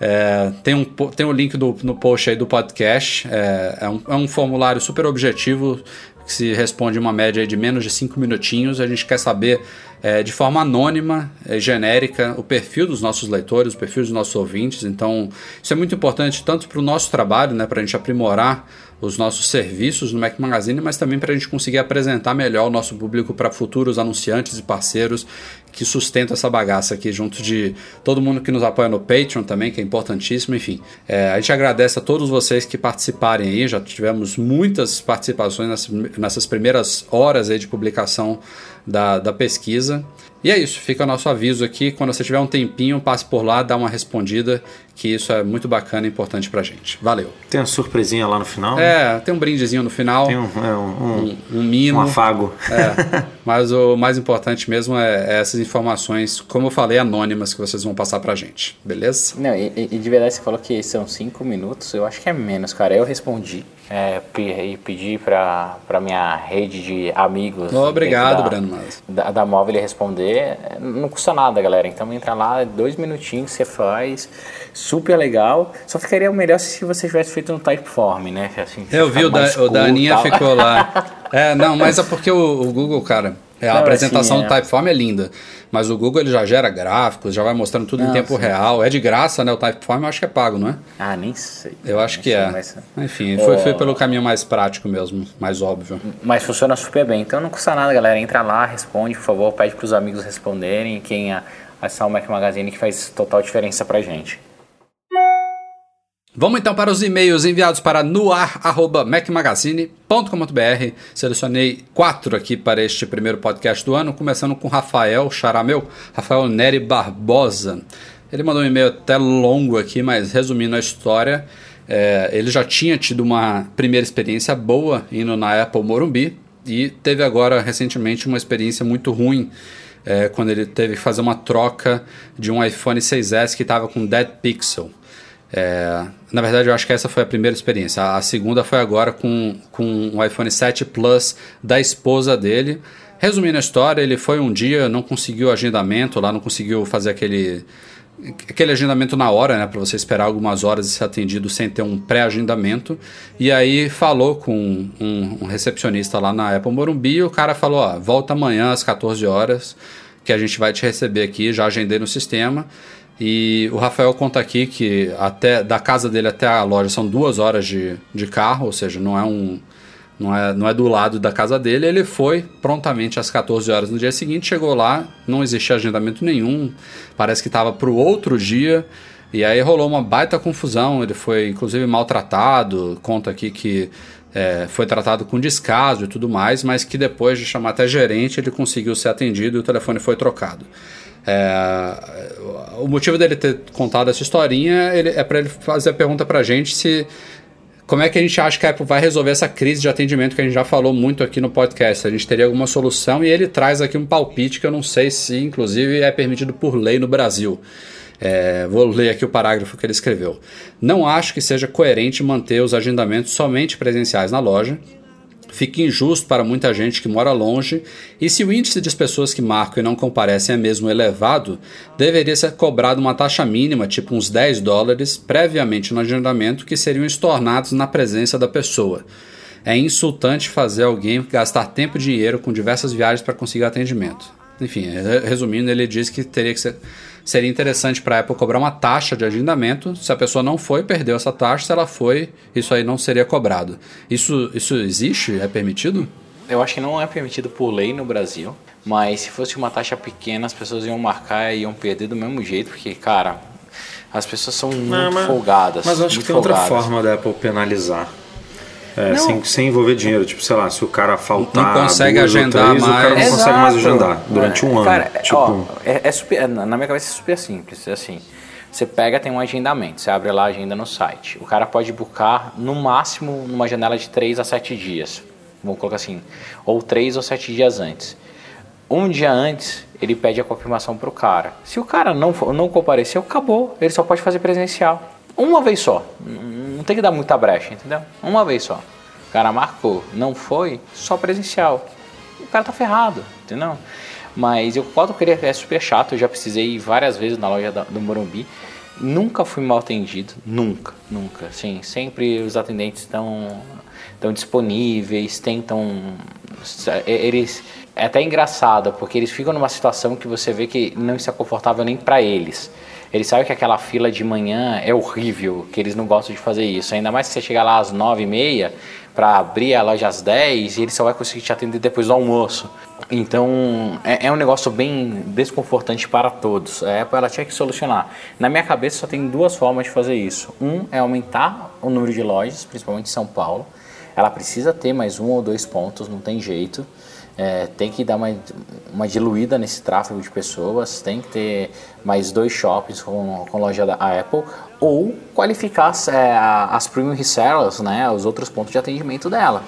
É, tem, um, tem um link do- no post aí do podcast. É, é um, é um formulário super objetivo que se responde uma média de menos de 5 minutinhos. A gente quer saber é, de forma anônima, é, genérica, o perfil dos nossos leitores, o perfil dos nossos ouvintes. Então, isso é muito importante tanto para o nosso trabalho, né, para a gente aprimorar os nossos serviços no Mac Magazine, mas também para a gente conseguir apresentar melhor o nosso público para futuros anunciantes e parceiros que sustentam essa bagaça aqui, junto de todo mundo que nos apoia no Patreon também, que é importantíssimo. Enfim, é, a gente agradece a todos vocês que participarem aí, já tivemos muitas participações nessas, primeiras horas aí de publicação da, da pesquisa. E é isso, fica o nosso aviso aqui. Quando você tiver um tempinho, passe por lá, dá uma respondida, que isso é muito bacana e importante pra gente. Valeu. Tem uma surpresinha lá no final? É, tem um brindezinho no final, Tem um, é, um, um, um mimo. um afago. É, (laughs) mas o mais importante mesmo é, é essas informações, como eu falei, anônimas que vocês vão passar pra gente, beleza? Não, e, e- de verdade você falou que são cinco minutos, eu acho que é menos, cara. Eu respondi é, e pedi pra, pra minha rede de amigos. Obrigado, da- Breno Mas. Da, da móvel responder. Não custa nada, galera. Então entra lá, dois minutinhos você faz. Super legal. Só ficaria melhor se você tivesse feito no Typeform, né? Assim, Eu vi, o da, o da cool, Aninha tal. ficou lá. (laughs) É, não, mas é porque o, o Google, cara, É, a Não, apresentação assim, do é. Typeform é linda, mas o Google ele já gera gráficos, já vai mostrando tudo em Não, tempo sim. real. É de graça, né? O Typeform eu acho que é pago, não é? Ah, nem sei. Eu acho que é. Mas, Enfim, foi, foi pelo caminho mais prático mesmo, mais óbvio. mas funciona super bem. Então não custa nada, galera. Entra lá, responde, por favor. Pede pros amigos responderem. Quem a- acessar o Mac Magazine que faz total diferença pra gente. Vamos então para os e-mails enviados para noar.macmagazine.com.br. Selecionei quatro aqui para este primeiro podcast do ano, começando com Rafael Charameu, Rafael Neri Barbosa. Ele mandou um e-mail até longo aqui, mas resumindo a história, é, ele já tinha tido uma primeira experiência boa indo na Apple Morumbi e teve agora recentemente uma experiência muito ruim é, quando ele teve que fazer uma troca de um iPhone 6S que estava com Dead Pixel. É, na verdade, eu acho que essa foi a primeira experiência. A, a segunda foi agora com, com o iPhone 7 Plus da esposa dele. Resumindo a história, ele foi um dia, não conseguiu agendamento lá, não conseguiu fazer aquele, aquele agendamento na hora, né? Para você esperar algumas horas e ser atendido sem ter um pré-agendamento. E aí falou com um, um recepcionista lá na Apple Morumbi e o cara falou: ó, volta amanhã às 14 horas que a gente vai te receber aqui, já agendei no sistema. E o Rafael conta aqui que até da casa dele até a loja são duas horas de, de carro, ou seja, não é um. Não é, não é do lado da casa dele, ele foi prontamente às 14 horas no dia seguinte, chegou lá, não existia agendamento nenhum, parece que estava para o outro dia, e aí rolou uma baita confusão, ele foi inclusive maltratado, conta aqui que é, foi tratado com descaso e tudo mais, mas que depois de chamar até gerente ele conseguiu ser atendido e o telefone foi trocado. É, o motivo dele ter contado essa historinha ele, é para ele fazer a pergunta para a gente se como é que a gente acha que a Apple vai resolver essa crise de atendimento que a gente já falou muito aqui no podcast? A gente teria alguma solução e ele traz aqui um palpite que eu não sei se, inclusive, é permitido por lei no Brasil. É, vou ler aqui o parágrafo que ele escreveu. Não acho que seja coerente manter os agendamentos somente presenciais na loja. Fica injusto para muita gente que mora longe, e se o índice de pessoas que marcam e não comparecem é mesmo elevado, deveria ser cobrado uma taxa mínima, tipo uns 10 dólares, previamente no agendamento, que seriam estornados na presença da pessoa. É insultante fazer alguém gastar tempo e dinheiro com diversas viagens para conseguir atendimento. Enfim, re- resumindo, ele diz que teria que ser, seria interessante para a Apple cobrar uma taxa de agendamento. Se a pessoa não foi, perdeu essa taxa. Se ela foi, isso aí não seria cobrado. Isso, isso existe? É permitido? Eu acho que não é permitido por lei no Brasil, mas se fosse uma taxa pequena, as pessoas iam marcar e iam perder do mesmo jeito, porque, cara, as pessoas são muito Não, mas- folgadas. Mas eu acho que tem outra folgadas. forma da Apple penalizar. É, Não. sem, sem envolver dinheiro. Tipo, sei lá, se o cara faltar. Não consegue duas ou agendar três, O cara não mais. consegue mais Exato. agendar durante um ano. Cara, tipo, ó, é, é super, na minha cabeça é super simples. É assim, você pega, tem um agendamento, você abre lá a agenda no site. O cara pode buscar no máximo numa janela de 3 a 7 dias. Vamos colocar assim, ou 3 ou 7 dias antes. Um dia antes, ele pede a confirmação pro cara. Se o cara não, for- não compareceu, acabou. Ele só pode fazer presencial. Uma vez só. Tem que dar muita brecha, entendeu? Uma vez só. O cara marcou, não foi, só presencial. O cara tá ferrado, entendeu? Mas eu concordo que ele é super chato. Eu já precisei várias vezes na loja do Morumbi. Nunca fui mal atendido, nunca, nunca. Assim, sempre os atendentes estão estão disponíveis, tentam eles é até engraçado porque eles ficam numa situação que você vê que não está confortável nem para eles. Eles sabem que aquela fila de manhã é horrível, que eles não gostam de fazer isso. Ainda mais se você chegar lá às nove e meia para abrir a loja às 10 e ele só vai conseguir te atender depois do almoço. Então é, é um negócio bem desconfortante para todos. A Apple ela tinha que solucionar. Na minha cabeça só tem duas formas de fazer isso. Um é aumentar o número de lojas, principalmente em São Paulo. Ela precisa ter mais um ou dois pontos, não tem jeito. É, tem que dar uma, uma diluída nesse tráfego de pessoas, tem que ter mais dois shoppings com, com loja da Apple, ou qualificar as, é, as premium resellers, né, os outros pontos de atendimento dela.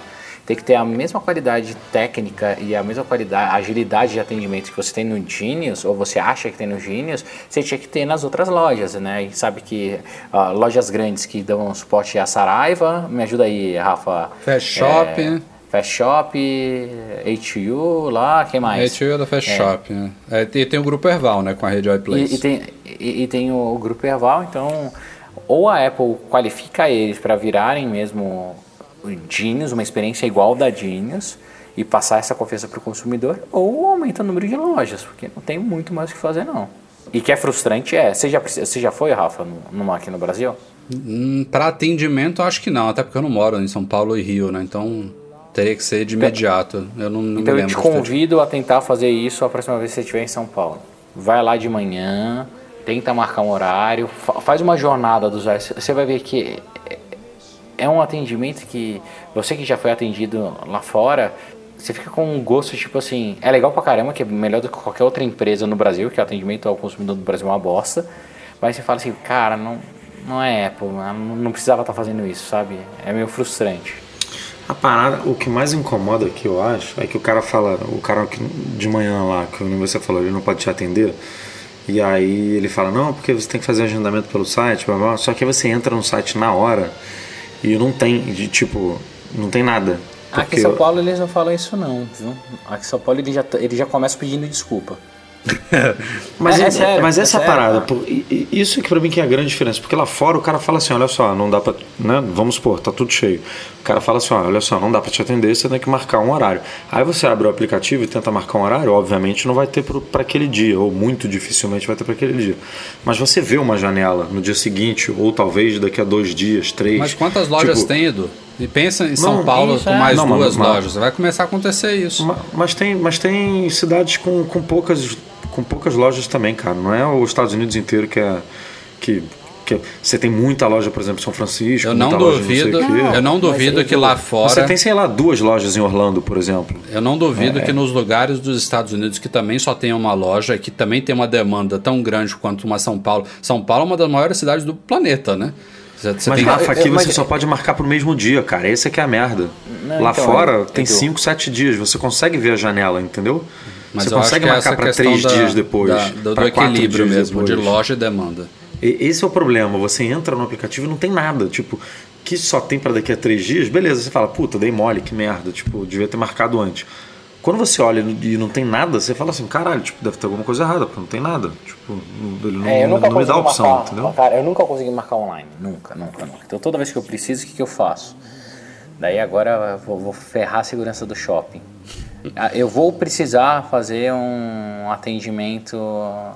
Tem que ter a mesma qualidade técnica e a mesma qualidade, agilidade de atendimento que você tem no Genius, ou você acha que tem no Genius, você tinha que ter nas outras lojas, né? A gente sabe que ó, lojas grandes que dão suporte a Saraiva, me ajuda aí, Rafa. Fast Shop. É, Fast Shop, HU, lá, quem mais? HU é da Fast Shop. né? É, e tem o Grupo Erval, né? Com a rede iPlace. E, e tem, e, e tem o grupo Erval, então ou a Apple qualifica eles para virarem mesmo Genius, uma experiência igual da Genius, e passar essa confiança para o consumidor, ou aumenta o número de lojas, porque não tem muito mais o que fazer não. E que é frustrante é. Você já, você já foi, Rafa, numa aqui no Brasil? Hum, para atendimento, acho que não, até porque eu não moro em São Paulo e Rio, né? Então teria que ser de imediato. Eu não, não então me eu te lembro. convido a tentar fazer isso a próxima vez que você estiver em São Paulo. Vai lá de manhã, tenta marcar um horário, fa- faz uma jornada dos horários. Você vai ver que é- um atendimento que você que já foi atendido lá fora, você fica com um gosto tipo assim, é legal pra caramba, que é melhor do que qualquer outra empresa no Brasil, que o atendimento ao consumidor do Brasil é uma bosta. Mas você fala assim, cara, não, não é Apple, não, não precisava estar fazendo isso, sabe? É meio frustrante. A parada, o que mais incomoda aqui, eu acho, é que o cara fala, o cara que de manhã lá, que você falou, ele não pode te atender. E aí ele fala, não, porque você tem que fazer agendamento pelo site, blá, blá. só que você entra no site na hora e não tem, de, tipo, não tem nada. Aqui em São Paulo eles não falam isso não, viu? Aqui em São Paulo ele já, ele já começa pedindo desculpa. Mas, (laughs) É- é, sério, mas é essa é a sério, parada. e isso que pra mim que é a grande diferença. Porque lá fora o cara fala assim, olha só, não dá pra. Né, vamos supor, tá tudo cheio. O cara fala assim, olha só, não dá pra te atender, você tem que marcar um horário. Aí você abre o aplicativo e tenta marcar um horário, obviamente não vai ter pra aquele dia, ou muito dificilmente vai ter pra aquele dia. Mas você vê uma janela no dia seguinte, ou talvez daqui a dois dias, três. Mas quantas lojas Tipo, tem, Edu? E pensa em São Não, Paulo isso com é- mais Não, mas- duas mas- lojas. Vai começar a acontecer isso. Ma- Mas tem, mas tem cidades com, com, poucas, com poucas lojas também, cara. Não é os Estados Unidos inteiro que é. Que, que é- você tem muita loja, por exemplo, em São Francisco. Eu não muita loja duvido, não sei o quê. eu não Mas, duvido que lá fora. Você tem, sei lá, duas lojas em Orlando, por exemplo. Eu não duvido É. que nos lugares dos Estados Unidos que também só tem uma loja que também tem uma demanda tão grande quanto uma São Paulo. São Paulo é uma das maiores cidades do planeta, né? Você Mas, tem- Rafa, aqui eu- mas- você só pode marcar pro mesmo dia, cara. Esse é que é a merda. Não, lá então, fora eu- tem Edu. 5, 7 dias. Você consegue ver a janela, entendeu? mas você consegue é marcar essa para questão 3 da- dias depois. da- do, do equilíbrio mesmo, de depois. loja e demanda. E- Esse é o problema. Você entra no aplicativo e não tem nada. Tipo, que só tem para daqui a três dias, beleza. Você fala, puta, dei mole, que merda. Tipo, devia ter marcado antes. Quando você olha e não tem nada, você fala assim, caralho, tipo, deve ter alguma coisa errada, porque não tem nada. Tipo, ele não, É, não me dá opção, marcar, entendeu? Cara, eu nunca consegui marcar online. Nunca, nunca, nunca. Então toda vez que eu preciso, o que, que eu faço? Daí agora eu vou, vou ferrar a segurança do shopping. Ah, Eu vou precisar fazer um atendimento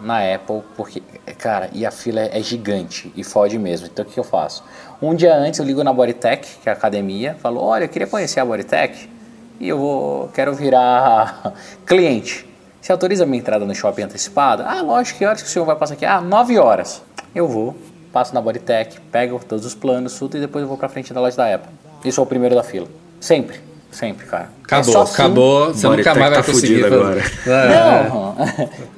na Apple, porque, cara, e a fila é, é gigante e fode mesmo. Então o que, que eu faço? Um dia antes eu ligo na Bodytech, que é a academia, falo, olha, eu queria conhecer a Bodytech e eu vou, quero virar (laughs) cliente. Você autoriza a minha entrada no shopping antecipada? Ah, lógico, que horas que o senhor vai passar aqui? Ah, 9 horas. Eu vou, passo na Bodytech, pego todos os planos, tudo, e depois eu vou pra frente da loja da Apple. E sou o primeiro da fila. Sempre, sempre, cara. É Acabou, só assim- acabou. Você nunca Bodytech mais vai tá conseguir. agora. É. (laughs) Não,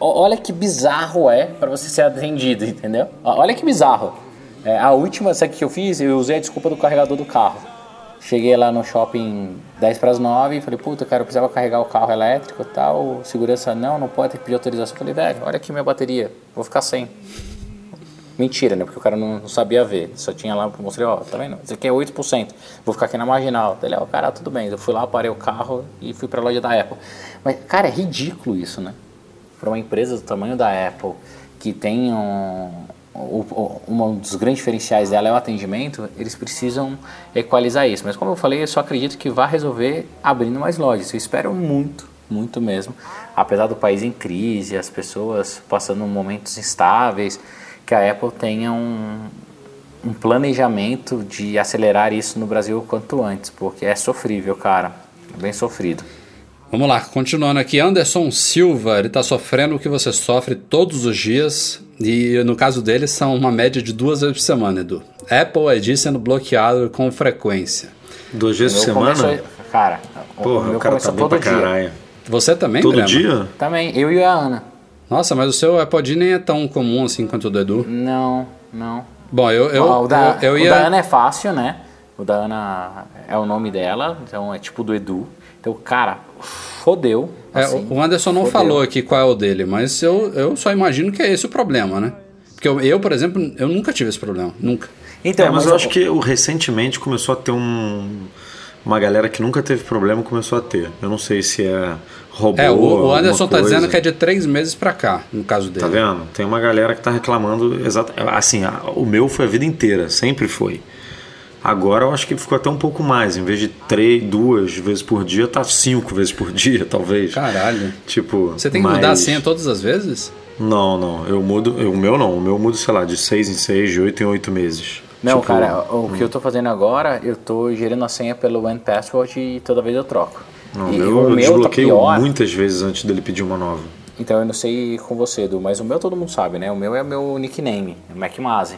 olha que bizarro é pra você ser atendido, entendeu? Olha que bizarro. É, a última, sabe o que eu fiz? Eu usei a desculpa do carregador do carro. Cheguei lá no shopping 10 para as 9 e falei, puta, cara, eu precisava carregar o carro elétrico e tal. Segurança, não, não pode ter que pedir autorização. Falei, velho, olha aqui minha bateria, vou ficar sem. Mentira, né? Porque o cara não, não sabia ver. Só tinha lá, mostrei, ó, tá vendo? Isso aqui é 8%. Vou ficar aqui na marginal. Ele, ó, cara, tudo bem. Eu fui lá, parei o carro e fui pra loja da Apple. Mas, cara, é ridículo isso, né? Para uma empresa do tamanho da Apple, que tem um, um dos grandes diferenciais dela é o atendimento, eles precisam equalizar isso. Mas como eu falei, eu só acredito que vai resolver abrindo mais lojas. Eu espero muito, muito mesmo. Apesar do país em crise, as pessoas passando momentos instáveis, que a Apple tenha um, um planejamento de acelerar isso no Brasil o quanto antes, porque é sofrível, cara. É bem sofrido. Vamos lá, continuando aqui. Anderson Silva, ele tá sofrendo o que você sofre todos os dias. E no caso dele, são uma média de duas vezes por semana, Edu. Apple ID sendo bloqueado com frequência. Duas vezes por O semana? começou- cara, o Porra, meu o cara tá bem pra dia. caralho. Você também, Todo Brema? dia? Também, eu e a Ana. Nossa, mas o seu Apple ID nem é tão comum assim quanto o do Edu. Não, não. Bom, eu, eu, Ó, o, da, eu, eu o ia... da Ana é fácil, né? O da Ana é o nome dela, então é tipo do Edu. Então, cara, fodeu. É, assim, o Anderson não fodeu. falou aqui qual é o dele, mas eu, eu só imagino que é esse o problema, né? Porque eu, eu, por exemplo, eu nunca tive esse problema. Nunca. Então, é, mas, eu acho que o- recentemente começou a ter um. Uma galera que nunca teve problema começou a ter. Eu não sei se é robô. É, o, o Anderson tá coisa. dizendo que é de três meses pra cá, no caso dele. Tá vendo? Tem uma galera que tá reclamando exato. Assim, a- o meu foi a vida inteira, sempre foi. Agora eu acho que ficou até um pouco mais. Em vez de três, duas vezes por dia, tá cinco vezes por dia, (laughs) talvez. Caralho. Tipo. Você tem que mas- mudar a senha todas as vezes? Não, não. Eu mudo. eu- o meu não. O meu eu mudo, sei lá, de seis em seis, de oito em oito meses. Não, Tipo, cara, o que eu tô fazendo agora, eu tô gerando a senha pelo OnePassword e toda vez eu troco. Não, o e meu o eu meu tá desbloqueio pior. muitas vezes antes dele pedir uma nova. Então eu não sei com você, Edu, mas o meu todo mundo sabe, né? O meu é meu nickname, MacMazi.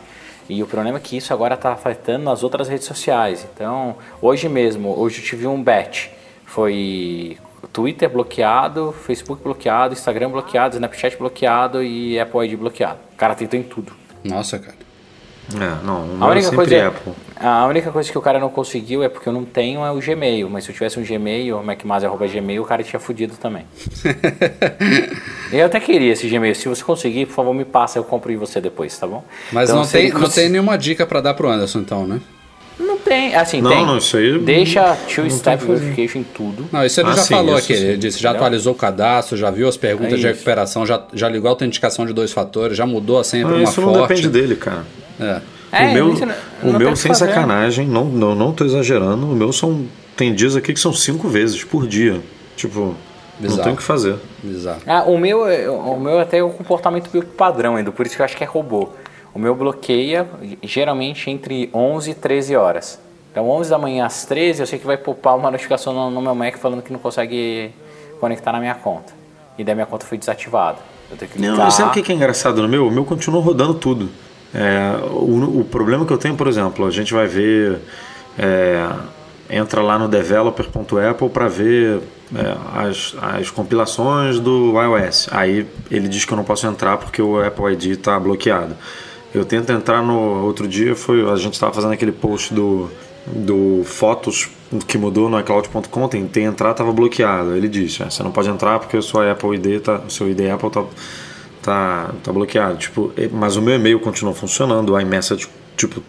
E o problema é que isso agora tá afetando nas outras redes sociais. Então, hoje mesmo, hoje eu tive um bet. Foi Twitter bloqueado, Facebook bloqueado, Instagram bloqueado, Snapchat bloqueado e Apple ID bloqueado. O cara tentou em tudo. Nossa, cara. É, não. O A é única, coisa, Apple. a única coisa que o cara não conseguiu é porque eu não tenho é o Gmail. Mas se eu tivesse um Gmail, macmaz.gmail, o cara tinha fudido também. (laughs) eu até queria esse Gmail. Se você conseguir, por favor, me passa. Eu compro de você depois, tá bom? Mas Então, não, tem, ele não cons- tem nenhuma dica pra dar pro Anderson, então, né? Não tem. Assim, Não, tem. não, isso aí Deixa não two-step verification em tudo. Não, isso ele Ah, já sim, falou isso aqui. sim. Ele disse, já Entendeu? atualizou o cadastro, já viu as perguntas É de isso. recuperação, já, já ligou a autenticação de dois fatores, já mudou a senha para Mas uma isso não forte. depende dele, cara. É. É, o meu, não- o não meu sem fazer. sacanagem, não, não, não tô exagerando. O meu são. Tem dias aqui que são cinco vezes por dia. Tipo, Bizarro. não tem o que fazer. Bizarro. Ah, o meu, é- o meu até é o comportamento meio que padrão ainda, por isso que eu acho que é robô. O meu bloqueia geralmente entre 11 e 13 horas. Então 11 da manhã às 13 eu sei que vai popar uma notificação no, no meu Mac falando que não consegue conectar na minha conta. E daí minha conta foi desativada. Eu tenho que Não, clicar. mas sabe o que é engraçado no meu? O meu continua rodando tudo. É, o, o problema que eu tenho, por exemplo, a gente vai ver. é, entra lá no developer.apple para ver é, as, as compilações do iOS. Aí ele diz que eu não posso entrar porque o Apple ID está bloqueado. Eu tento entrar no outro dia, foi a gente estava fazendo aquele post do, do Fotos que mudou no iCloud.com, tentei entrar, estava bloqueado. Ele disse, "É, você não pode entrar porque o seu Apple ID tá, o seu ID Apple tá, tá, tá bloqueado. Tipo, mas o meu e-mail continua funcionando, o iMessage, tipo,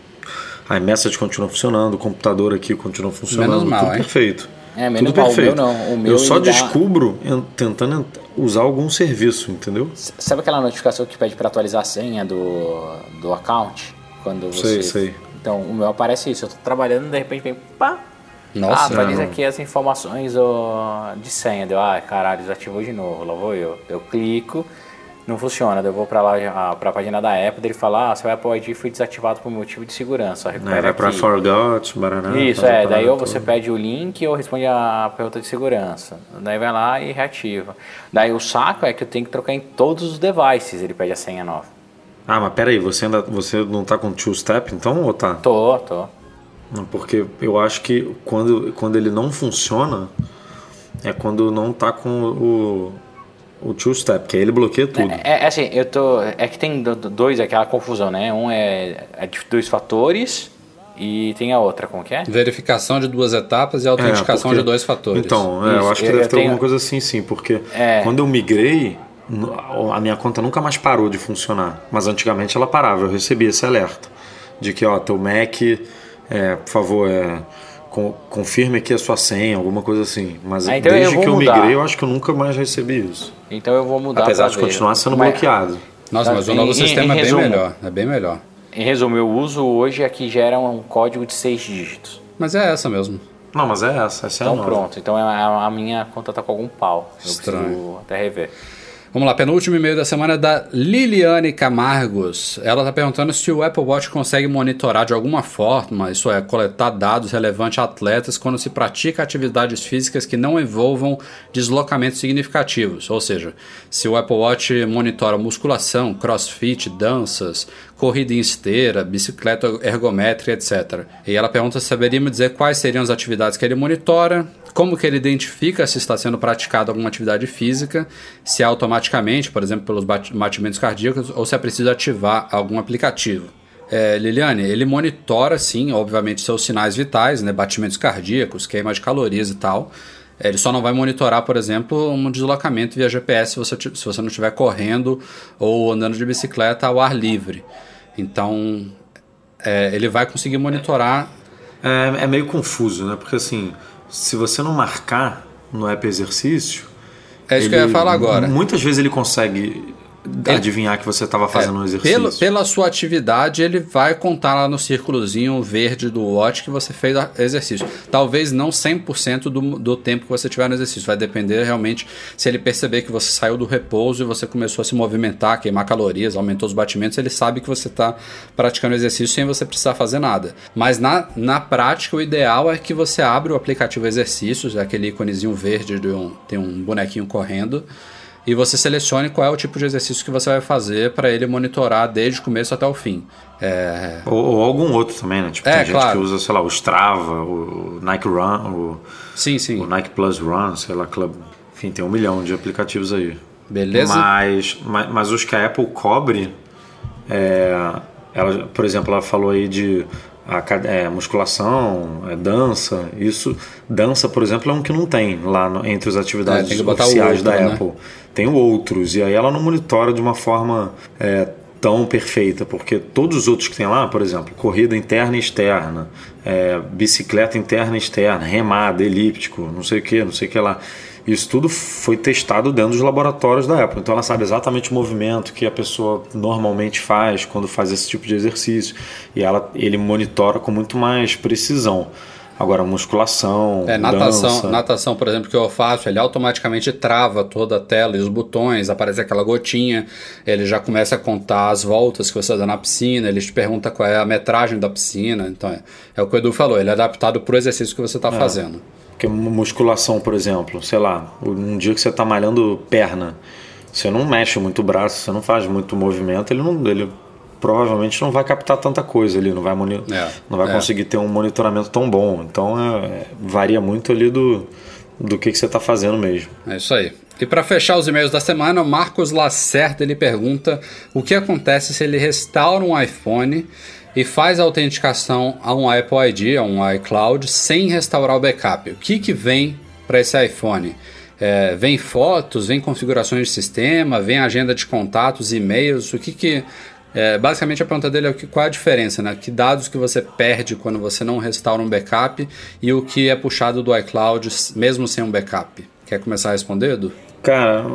a iMessage continua funcionando, o computador aqui continua funcionando, Menos mal, tudo hein? perfeito. É, menos tudo mal, o perfeito. meu não, o meu Eu só dá- descubro en- tentando ent- usar algum serviço, entendeu? Sabe aquela notificação que pede para atualizar a senha do, do account? Quando você... Sei, sei. Então, o meu aparece isso. Eu tô trabalhando, de repente vem pá. Nossa, ah, atualiza não. aqui as informações ó, de senha. Deu, ah, caralho, desativou de novo. Lá vou eu. Eu clico, não funciona. Daí Eu vou pra lá, a- pra página da Apple, dele fala, ah, seu Apple ID foi desativado por motivo de segurança. Recupera vai aqui. Forgot, Baraná. Isso, a é. Daí ou você pede o link ou responde a pergunta de segurança. Daí vai lá e reativa. Daí o saco é que eu tenho que trocar em todos os devices, ele pede a senha nova. Ah, mas peraí, você, ainda, você não tá com two-step então ou tá? Tô, tô. Porque eu acho que quando, quando ele não funciona é quando não tá com o, o two-step, que aí ele bloqueia tudo. É, é assim, eu tô. É que tem do- do- dois, aquela confusão, né? Um é, é de dois fatores e tem a outra, como que é? Verificação de duas etapas e autenticação É, porque- de dois fatores. Então, é, eu acho que eu- deve eu ter tenho- alguma coisa assim, sim, porque É. quando eu migrei, a minha conta nunca mais parou de funcionar. Mas antigamente ela parava, eu recebia esse alerta de que, ó, teu Mac, é, por favor, é, confirme aqui a sua senha, alguma coisa assim. Mas Ah, então eu desde vou que eu mudar. migrei, eu acho que eu nunca mais recebi isso. Então eu vou mudar Apesar de ver. continuar sendo Mas- bloqueado. Nossa, mas o Em- novo em- sistema em é bem resumo. melhor. É bem melhor. Em resumo, eu uso hoje a que gera um código de seis dígitos. Mas é essa mesmo. Não, mas é essa, essa é a Então nova. pronto, então a, a minha conta tá com algum pau. Eu Estranho. preciso até rever. Vamos lá, penúltimo e-mail da semana é da Liliane Camargos. Ela está perguntando se o Apple Watch consegue monitorar de alguma forma, isso é, coletar dados relevantes a atletas quando se pratica atividades físicas que não envolvam deslocamentos significativos. Ou seja, se o Apple Watch monitora musculação, crossfit, danças, corrida em esteira, bicicleta ergométrica, etc. E ela pergunta se saberia me dizer quais seriam as atividades que ele monitora, como que ele identifica se está sendo praticada alguma atividade física, se é automaticamente, por exemplo, pelos batimentos cardíacos, ou se é preciso ativar algum aplicativo. É, Liliane, ele monitora, sim, obviamente, seus sinais vitais, né, batimentos cardíacos, queima de calorias e tal. Ele só não vai monitorar, por exemplo, um deslocamento via GPS se você, se você não estiver correndo ou andando de bicicleta ao ar livre. Então, é, ele vai conseguir monitorar É, é meio confuso, né? Porque assim, se você não marcar no app exercício. É isso que eu ia ele- falar agora. Muitas vezes ele consegue adivinhar que você estava fazendo um exercício. Pelo, pela sua atividade, ele vai contar lá no círculozinho verde do watch que você fez exercício. Talvez não 100% do, do tempo que você tiver no exercício. Vai depender realmente se ele perceber que você saiu do repouso e você começou a se movimentar, queimar calorias, aumentou os batimentos, ele sabe que você está praticando exercício sem você precisar fazer nada. Mas na, na prática, o ideal é que você abra o aplicativo Exercícios, aquele íconezinho verde, de um, tem um bonequinho correndo e você selecione qual é o tipo de exercício que você vai fazer para ele monitorar desde o começo até o fim. É, Ou, ou algum outro também, né? Tipo, É, tem gente claro. que usa, sei lá, o Strava, o Nike Run, o, sim, sim. o Nike Plus Run, sei lá, Club. Enfim, tem um milhão de aplicativos aí. Beleza? Mas, mas, mas os que a Apple cobre, é, ela, por exemplo, ela falou aí de acad- é, musculação, é, dança. Isso, dança, por exemplo, é um que não tem lá no- entre as É, atividades o oficiais da outro, né? Apple. Tem outros e aí ela não monitora de uma forma é, tão perfeita, porque todos os outros que tem lá, por exemplo, corrida interna e externa, é, bicicleta interna e externa, remada, elíptico, não sei o que, não sei o que lá. Isso tudo foi testado dentro dos laboratórios da Apple. Então ela sabe exatamente o movimento que a pessoa normalmente faz quando faz esse tipo de exercício. E ela, ele monitora com muito mais precisão. Agora, musculação, É, natação, dança, natação, por exemplo, que eu faço, ele automaticamente trava toda a tela e os botões, aparece aquela gotinha, ele já começa a contar as voltas que você dá na piscina, ele te pergunta qual é a metragem da piscina. Então, é, é o que o Edu falou, ele é adaptado para o exercício que você está fazendo. Porque musculação, por exemplo, sei lá, um dia que você está malhando perna, você não mexe muito o braço, você não faz muito movimento, ele não, ele provavelmente não vai captar tanta coisa ali, não vai, É, não vai é. conseguir ter um monitoramento tão bom. Então é, varia muito ali do, do que, que você está fazendo mesmo. É isso aí. E para fechar os e-mails da semana, o Marcos Lacerda ele pergunta o que acontece se ele restaura um iPhone e faz a autenticação a um Apple ID, a um iCloud, sem restaurar o backup. O que, que vem para esse iPhone? É, vem fotos, vem configurações de sistema, vem agenda de contatos, e-mails, o que que... é, basicamente a pergunta dele é qual é a diferença, né? Que dados que você perde quando você não restaura um backup e o que é puxado do iCloud mesmo sem um backup? Quer começar a responder, Edu? Cara,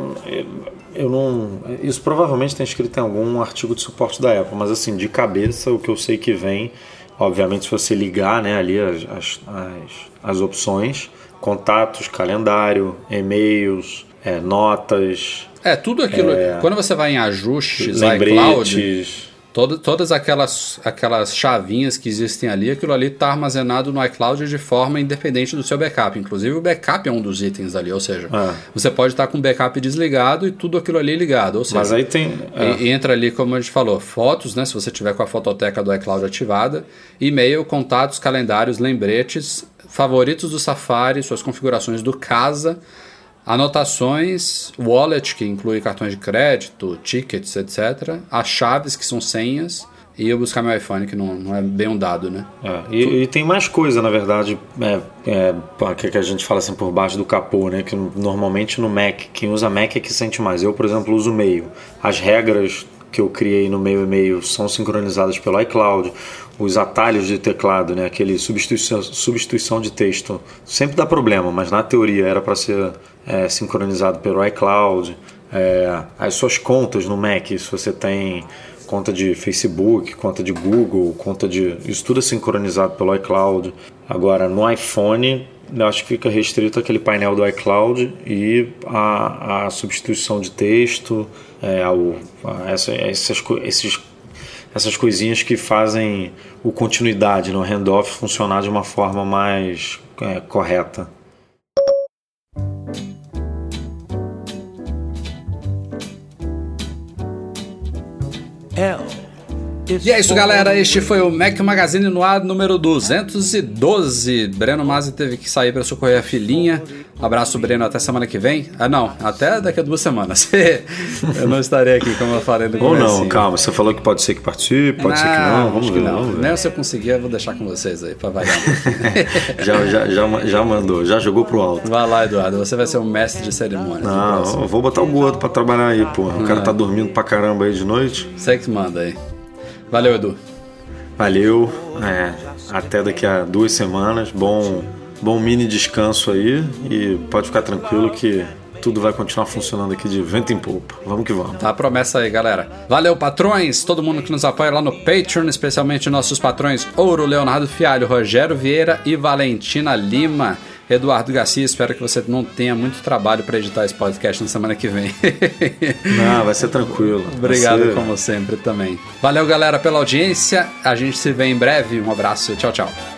eu- não. Isso provavelmente está escrito em algum artigo de suporte da Apple, mas assim, de cabeça, o que eu sei que vem, obviamente, se você ligar né, ali as, as, as, opções, contatos, calendário, e-mails, é, notas, É, tudo aquilo. Quando você vai em ajustes, iCloud. Todo, todas aquelas, aquelas chavinhas que existem ali, aquilo ali está armazenado no iCloud de forma independente do seu backup. Inclusive, o backup é um dos itens ali, ou seja, Ah. você pode estar com o backup desligado e tudo aquilo ali ligado. Ou seja, Mas aí tem. é, entra ali, como a gente falou, fotos, né? Se você tiver com a fototeca do iCloud ativada, e-mail, contatos, calendários, lembretes, favoritos do Safari, suas configurações do casa, anotações, wallet, que inclui cartões de crédito, tickets, etc. As chaves, que são senhas, e eu buscar meu iPhone, que não, não é bem um dado, né? É, e, e tem mais coisa, na verdade, é, é, que, a gente fala assim por baixo do capô, né? Que normalmente no Mac, quem usa Mac é que sente mais. Eu, por exemplo, uso o e-mail. As regras que eu criei no meu e-mail são sincronizadas pelo iCloud. Os atalhos de teclado, né? Aquele substituição, substituição de texto, sempre dá problema, mas na teoria era para ser é, sincronizado pelo iCloud. É, as suas contas no Mac, se você tem conta de Facebook, conta de Google, conta de. Isso tudo é sincronizado pelo iCloud. Agora, no iPhone, eu acho que fica restrito aquele painel do iCloud e a, a substituição de texto, é, ao, a essa, essas, esses, essas coisinhas que fazem o continuidade no handoff funcionar de uma forma mais é, correta. E é isso, galera. Este foi o Mac Magazine no ar número 212. Breno Mazzi teve que sair para socorrer a filhinha. Abraço, Breno. Até semana que vem. Ah, não. Até daqui a duas semanas. (laughs) eu não estarei aqui, como eu falei no Ou não, calma, você falou que pode ser que participe, pode ser que não, vamos acho ver. que não. Vamos ver. Nem se eu conseguir, eu vou deixar com vocês aí, pra variar. (laughs) Já, já, já, já mandou, já jogou pro alto. Vai lá, Eduardo. Você vai ser um mestre de próximo. Não, vou botar o gordo pra trabalhar aí, porra. O cara tá dormindo pra caramba aí de noite. Você que manda aí. Valeu, Edu. Valeu, é, até daqui a duas semanas. Bom, bom mini descanso aí e pode ficar tranquilo que tudo vai continuar funcionando aqui de vento em popa. Vamos que vamos. Tá a promessa aí, galera. Valeu, patrões! Todo mundo que nos apoia lá no Patreon, especialmente nossos patrões Ouro, Leonardo Fialho, Rogério Vieira e Valentina Lima. Eduardo Garcia, espero que você não tenha muito trabalho para editar esse podcast na semana que vem. (laughs) não, vai ser tranquilo. Obrigado, ser... como sempre, também. Valeu, galera, pela audiência. A gente se vê em breve. Um abraço. Tchau, tchau.